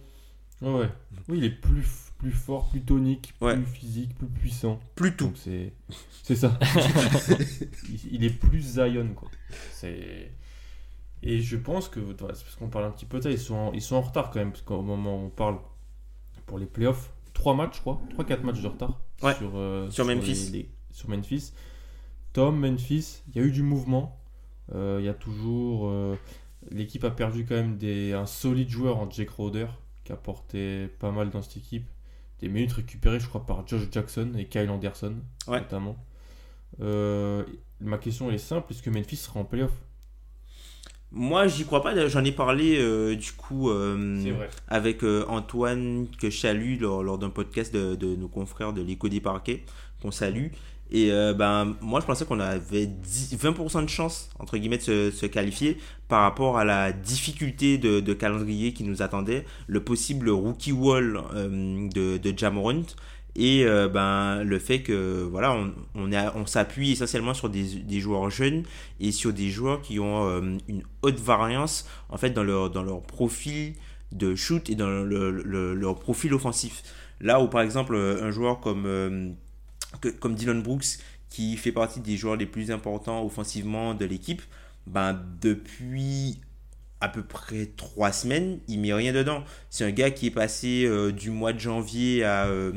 Ouais, ouais. Oui, il est plus, plus fort, plus tonique, Ouais. plus physique, plus puissant. Plus tout. C'est c'est ça. il, il est plus Zion quoi. C'est et je pense que voilà, c'est parce qu'on parle un petit peu de ça, ils sont en, ils sont en retard quand même parce qu'au moment où on parle pour les playoffs, 3 matchs je crois, 3 4 matchs de retard Ouais. sur euh, Sur Memphis. les- les- sur Memphis. Tom Memphis, il y a eu du mouvement. Euh, Il y a toujours euh, l'équipe a perdu quand même des, un solide joueur en Jake Crowder qui a porté pas mal dans cette équipe. Des minutes récupérées, je crois, par Josh Jackson et Kyle Anderson, Ouais. notamment. Euh, ma question elle est simple est-ce que Memphis sera en playoff? Moi, j'y crois pas. J'en ai parlé euh, du coup euh, avec euh, Antoine que je salue lors, lors d'un podcast de, de nos confrères de l'écho des parquets qu'on salue. Et euh, ben moi je pensais qu'on avait 10 20% de chance entre guillemets de se, se qualifier par rapport à la difficulté de, de calendrier qui nous attendait, le possible rookie wall euh, de, de Jamorant et euh, ben le fait que voilà on, on, s'appuie essentiellement sur des, des joueurs jeunes et sur des joueurs qui ont euh, une haute variance en fait dans leur dans leur profil de shoot et dans le- le- leur profil offensif là où par exemple un joueur comme euh, comme Dylan Brooks qui fait partie des joueurs les plus importants offensivement de l'équipe ben depuis à peu près trois semaines, il met rien dedans. C'est un gars qui est passé euh, du mois de janvier à euh,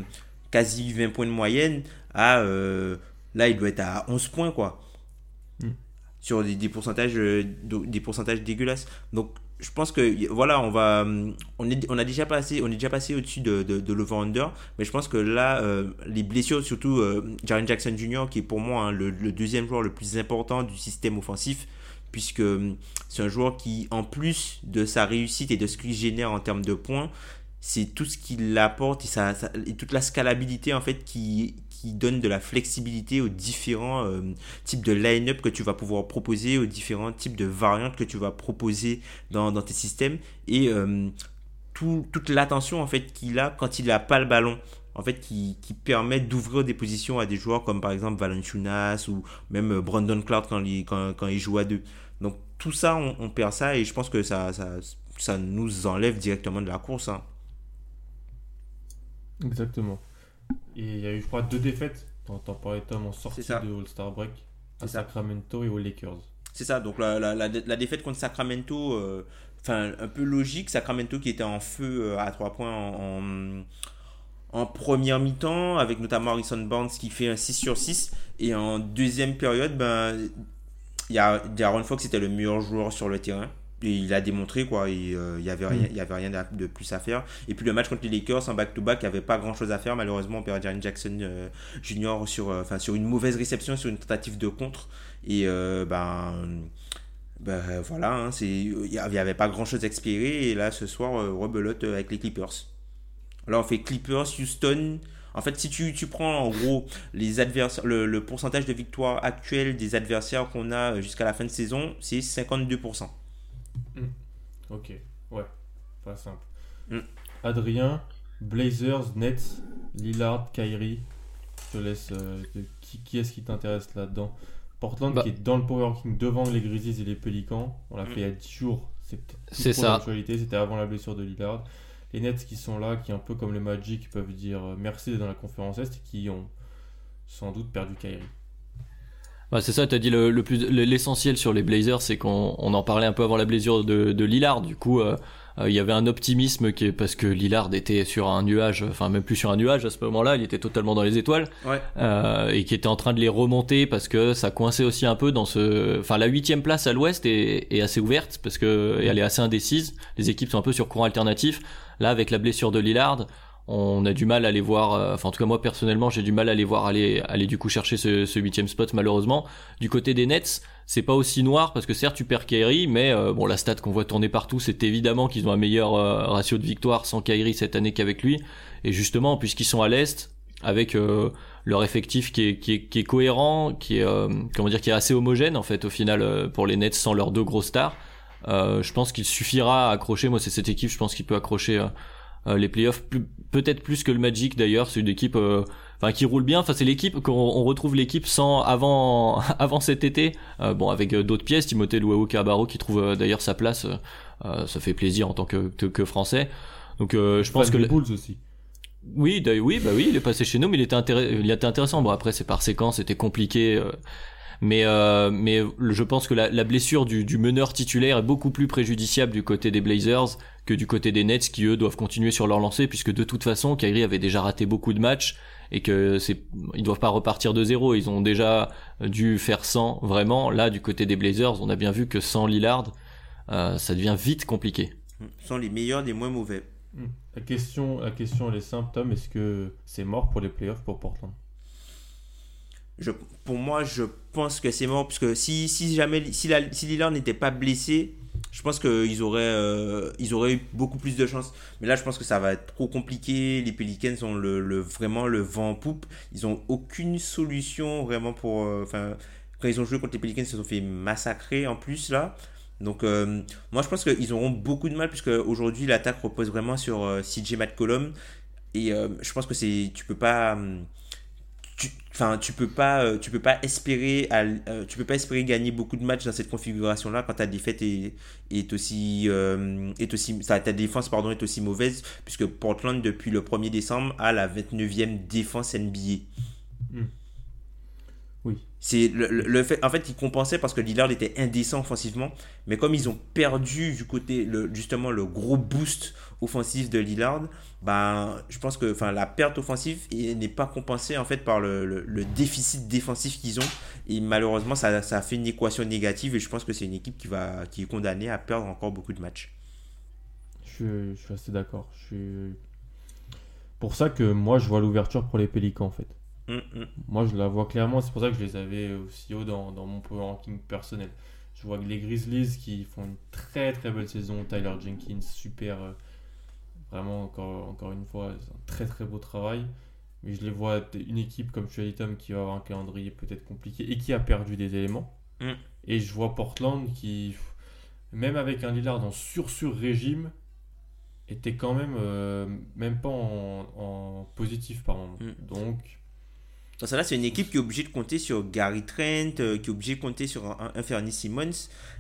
quasi 20 points de moyenne à euh, là il doit être à 11 points quoi. Mm. Sur des, des pourcentages euh, de- des pourcentages dégueulasses. Donc je pense que voilà, on va on est on a déjà passé on est déjà passé au-dessus de de, de l'over-under, mais je pense que là euh, les blessures surtout euh, Jaren Jackson Jr. qui est pour moi hein, le, le deuxième joueur le plus important du système offensif puisque euh, c'est un joueur qui, en plus de sa réussite et de ce qu'il génère en termes de points, c'est tout ce qu'il apporte et, toute la scalabilité en fait qui, qui donne de la flexibilité aux différents euh, types de line-up que tu vas pouvoir proposer, aux différents types de variantes que tu vas proposer dans, dans tes systèmes et euh, tout- toute l'attention en fait qu'il a quand il n'a pas le ballon en fait qui, qui permet d'ouvrir des positions à des joueurs comme par exemple Valanciunas ou même euh, Brandon Clark quand il, quand, quand il joue à deux donc tout ça on, on perd ça et je pense que ça, ça, ça nous enlève directement de la course hein. Exactement. Et il y a eu, je crois, deux défaites. T'en parlais, Tom, en sortie ça. de All-Star Break à. Sacramento et aux Lakers. C'est ça, donc la, la, la, la défaite contre Sacramento, euh, enfin un peu logique, Sacramento qui était en feu euh, à 3 points en, en, en première mi-temps, avec notamment Harrison Barnes qui fait un 6 sur 6, et en deuxième période, ben, il y a Darren Fox était le meilleur joueur sur le terrain. Et il a démontré quoi, euh, il y avait rien, il y avait rien à- de plus à faire. Et puis le match contre les Lakers en back-to-back, il n'y avait pas grand chose à faire. Malheureusement, on perd Jaren Jackson euh, sur, euh, sur une mauvaise réception, sur une tentative de contre. Et euh, ben, ben voilà, hein, c'est- il n'y avait pas grand chose à espérer. Et là, ce soir, rebelote avec les Clippers. Là, on fait Clippers, Houston. En fait, si tu, tu prends en gros les adversaires, le, le pourcentage de victoire actuel des adversaires qu'on a jusqu'à la fin de saison, c'est 52%. Ok, ouais, pas simple. Mm. Adrien, Blazers, Nets, Lillard, Kyrie. Je te laisse. euh, de- qui qui est-ce qui t'intéresse là-dedans? Portland Bah. qui est dans le power ranking devant les Grizzlies et les Pelicans. On l'a Mm. fait il y a 10 jours. C'est ça. C'était avant la blessure de Lillard. Les Nets qui sont là, qui un peu comme le Magic peuvent dire euh, merci dans la conférence Est et qui ont sans doute perdu Kyrie. Bah, c'est ça, t'as dit le, le plus le- l'essentiel sur les Blazers, c'est qu'on on en parlait un peu avant la blessure de, de Lillard. Du coup, euh, euh, il y avait un optimisme qui est parce que Lillard était sur un nuage, enfin même plus sur un nuage à ce moment-là, il était totalement dans les étoiles Ouais. euh, et qui était en train de les remonter parce que ça coinçait aussi un peu dans ce, enfin la huitième place à l'Ouest est, est assez ouverte parce que elle est assez indécise. Les équipes sont un peu sur courant alternatif. Là, avec la blessure de Lillard, on a du mal à les voir. euh, Enfin, en tout cas, moi personnellement, j'ai du mal à les voir aller, aller du coup chercher ce, huitième spot malheureusement. Du côté des Nets, c'est pas aussi noir parce que certes tu perds Kyrie, mais euh, bon la stat qu'on voit tourner partout, c'est évidemment qu'ils ont un meilleur euh, ratio de victoire sans Kyrie cette année qu'avec lui. Et justement, puisqu'ils sont à l'est, avec euh, leur effectif qui est, qui est, cohérent, qui est comment dire, qui est assez homogène en fait au final pour les Nets sans leurs deux grosses stars. Je pense qu'il suffira à accrocher. Moi, c'est cette équipe. Je pense qu'il peut accrocher les playoffs, plus- peut-être plus que le Magic d'ailleurs. C'est une équipe, euh, enfin qui roule bien. Enfin, c'est l'équipe qu'on on retrouve l'équipe sans avant avant cet été. Euh, bon, avec euh, d'autres pièces, Timothée Luau Cabarro qui trouve euh, d'ailleurs sa place. euh, euh, ça fait plaisir en tant que que, que français. Donc, euh, je pense que des le- Bulls aussi. oui, d'ailleurs, oui, bah oui, il est passé chez nous, mais il était, il était intéressant. Bon, après, c'est par séquence, c'était compliqué. Euh, mais, euh, mais je pense que la, la blessure du, du meneur titulaire est beaucoup plus préjudiciable du côté des Blazers que du côté des Nets, qui eux doivent continuer sur leur lancée, puisque de toute façon, Kyrie avait déjà raté beaucoup de matchs et que c'est, ils doivent pas repartir de zéro. Ils ont déjà dû faire 100 vraiment. Là, du côté des Blazers, on a bien vu que sans Lillard, euh, ça devient vite compliqué. Ce sont les meilleurs des moins mauvais. Hmm. La question, la question elle est simple, Tom. Est-ce que c'est mort pour les playoffs pour Portland? Pour moi, je pense que c'est mort. Parce que si, si jamais si, la, n'était pas blessé, je pense qu'ils auraient, euh, auraient eu beaucoup plus de chance. Mais là, je pense que ça va être trop compliqué. Les Pelicans ont le, vraiment le vent en poupe. Ils ont aucune solution vraiment pour. euh, Enfin, quand ils ont joué contre les Pelicans, ils se sont fait massacrer en plus là. Donc, euh, moi, je pense qu'ils auront beaucoup de mal puisque aujourd'hui l'attaque repose vraiment sur CJ McCollum. Et je pense que c'est, tu peux pas. Tu, enfin, tu peux pas, euh, tu peux pas espérer, euh, tu peux pas espérer gagner beaucoup de matchs dans cette configuration-là quand ta défaite est, aussi, euh, est aussi, ta, ta défense pardon est aussi mauvaise puisque Portland depuis le 1er décembre a la 29e défense NBA. Hmm. Oui. C'est le, fait, en fait, ils compensaient parce que Lillard était indécent offensivement, mais comme ils ont perdu du côté, le, justement, le gros boost offensif de Lillard, ben, je pense que, enfin, la perte offensive n'est pas compensée en fait par le, le- le déficit défensif qu'ils ont, et malheureusement, ça, ça fait une équation négative, et je pense que c'est une équipe qui va, qui est condamnée à perdre encore beaucoup de matchs. je suis, je suis assez d'accord. Je suis... Pour ça que moi je vois l'ouverture pour les Pélicans en fait. Hum, hum. Moi je la vois clairement, c'est pour ça que je les avais aussi haut dans, dans mon power ranking personnel. Je vois que les Grizzlies qui font une très très belle saison, Tyler Jenkins, super, euh, vraiment encore, encore une fois, un très très beau travail. Mais je les vois une équipe comme tu as dit Tom qui va avoir un calendrier peut-être compliqué et qui a perdu des éléments. Mm. Et je vois Portland qui, même avec un Lillard en sur-sur régime, était quand même euh, même pas en, en positif par moment. Mm. Donc Dans ça là, c'est une équipe qui est obligée de compter sur Gary Trent, euh, qui est obligée de compter sur un, un Fernie Simmons.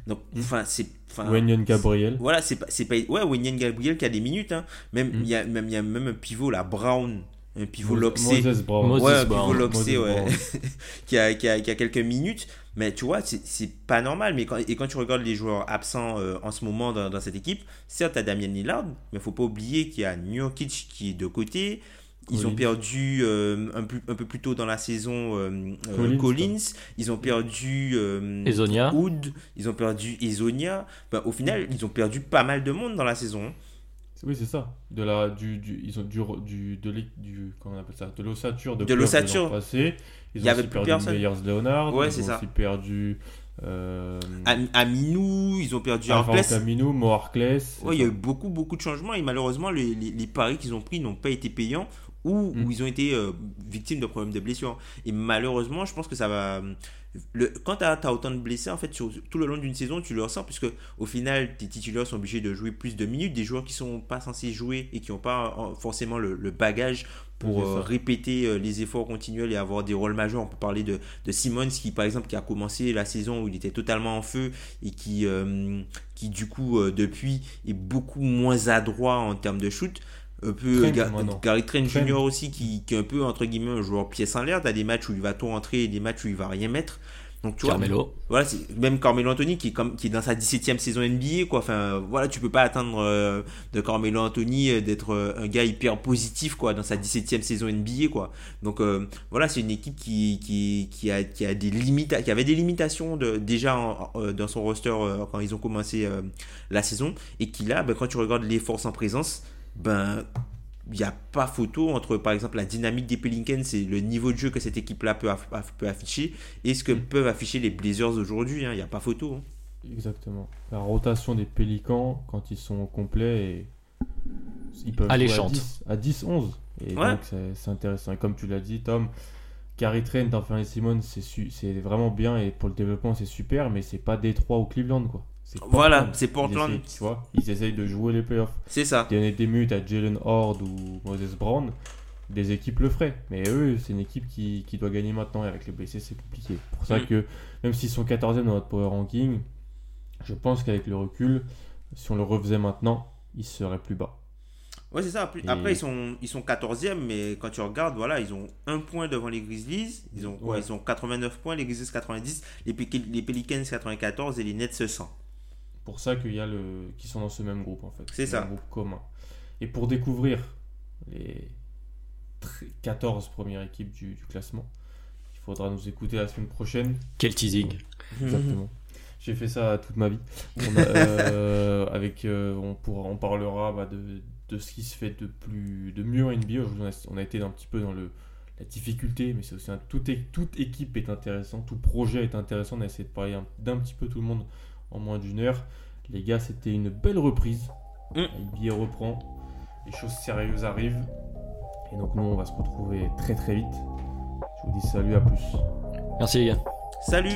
Donc, enfin, c'est. enfin, Wenyon Gabriel. Voilà, c'est pas, c'est pas, ouais, Wenyen Gabriel qui a des minutes, hein. Même, il Mm. y a, même, il y a même un pivot, là, Brown, un pivot Moses- loxé, Moses Brown. Moses ouais, un Brown. pivot loxé, Moses ouais, Brown. qui a, qui a, qui a quelques minutes. Mais tu vois, c'est, pas normal. Mais quand, et quand tu regardes les joueurs absents euh, en ce moment dans, dans cette équipe, certes, t'as Damien Lillard, mais faut pas oublier qu'il y a Nurkic qui est de côté. Ils ont perdu euh, un, peu, un peu plus tôt dans la saison euh, euh, Collins, Collins. Ils ont perdu euh, Ezonia. Hood. Ils ont perdu Ezonia. Ben, au final, ils ont perdu pas mal de monde dans la saison. hein. Oui, c'est ça. De la, du, du, ils ont du, du, de du, comment on appelle ça, de l'ossature de, De l'ossature. passé. Ils Il y ont aussi plus perdu personne. Meyers Leonard. Ouais, ils c'est ont ça. aussi perdu euh, Am- Aminou, ils ont perdu Harkless. Camino, Mo Harkless. Ouais, il y a eu beaucoup, beaucoup de changements et malheureusement, les, les- les paris qu'ils ont pris n'ont pas été payants ou, Mm. ou ils ont été euh, victimes de problèmes de blessures. Et malheureusement, je pense que ça va. Le, quand tu as, autant de blessés, en fait, sur, tout le long d'une saison, tu le ressens, puisque au final, tes titulaires sont obligés de jouer plus de minutes. Des joueurs qui sont pas censés jouer et qui n'ont pas euh, forcément le, le bagage pour euh, répéter euh, les efforts continuels et avoir des rôles majeurs. On peut parler de, de Simmons qui, par exemple, qui a commencé la saison où il était totalement en feu et qui, euh, qui du coup, euh, depuis, est beaucoup moins adroit en termes de shoot. Un peu Ga-. Gary Trent. Jr. aussi qui, qui est un peu entre guillemets un joueur pièce en l'air. T'as des matchs où il va tout rentrer et des matchs où il va rien mettre. Donc tu vois, Carmelo. voilà, c'est même Carmelo Anthony qui est, comme, qui est dans sa 17e saison NBA, quoi. Enfin, voilà, tu peux pas attendre euh, de Carmelo Anthony euh, d'être euh, un gars hyper positif, quoi, dans sa 17e saison NBA, quoi. Donc, euh, voilà, c'est une équipe qui, qui, qui, a, qui, a des limita qui avait des limitations de, déjà en- euh, dans son roster euh, quand ils ont commencé euh, la saison et qui, là, ben, quand tu regardes les forces en présence, ben, il n'y a pas photo entre, par exemple, la dynamique des Pelicans et le niveau de jeu que cette équipe-là peut, aff- aff- peut afficher et ce que peuvent afficher les Blazers aujourd'hui. hein. Il n'y a pas photo. hein. Exactement. La rotation des Pélicans, quand ils sont complets, et... ils peuvent jouer à Alléchante. 10, à 10, 11. Et Ouais. donc, c'est c'est intéressant. Et comme tu l'as dit, Tom, Gary Trent, Anthony Simon, c'est su- c'est vraiment bien et pour le développement, c'est super, mais c'est pas Détroit ou Cleveland, quoi. Voilà, c'est Portland. Ils essayent, tu vois, ils essayent de jouer les playoffs. C'est ça. Donner des minutes à Jalen Horde ou Moses Brown, des équipes le feraient. Mais eux, c'est une équipe qui, qui doit gagner maintenant et avec les blessés, c'est compliqué. C'est pour ça Mm. que même s'ils sont 14e dans notre power ranking, je pense qu'avec le recul, si on le refaisait maintenant, ils seraient plus bas. Ouais, c'est ça. Après, Et- ils sont, ils sont 14e, mais quand tu regardes, voilà, ils ont un point devant les Grizzlies. Ils ont, Ouais. ils ont 89 points, les Grizzlies 90, les, Pe- les Pelicans 94 et les Nets 100. Pour ça qu'il y a le qui sont dans ce même groupe en fait. C'est ça. Un groupe commun. Et pour découvrir les tr- 14 premières équipes du, du classement, il faudra nous écouter la semaine prochaine. Quel teasing. Exactement. J'ai fait ça toute ma vie. On, a, euh, avec, euh, on, pourra, on parlera bah, de, de ce qui se fait de, plus, de mieux en NBA. On a, on a été un petit peu dans le, la difficulté, mais c'est aussi un, toute, é- toute équipe est intéressante, tout projet est intéressant. On a essayé de parler un- d'un petit peu tout le monde en moins d'une heure. Les gars, c'était une belle reprise. Mm. NBA reprend, les choses sérieuses arrivent. Et donc, nous, on va se retrouver très très vite. Je vous dis salut, à plus. Merci les gars. Salut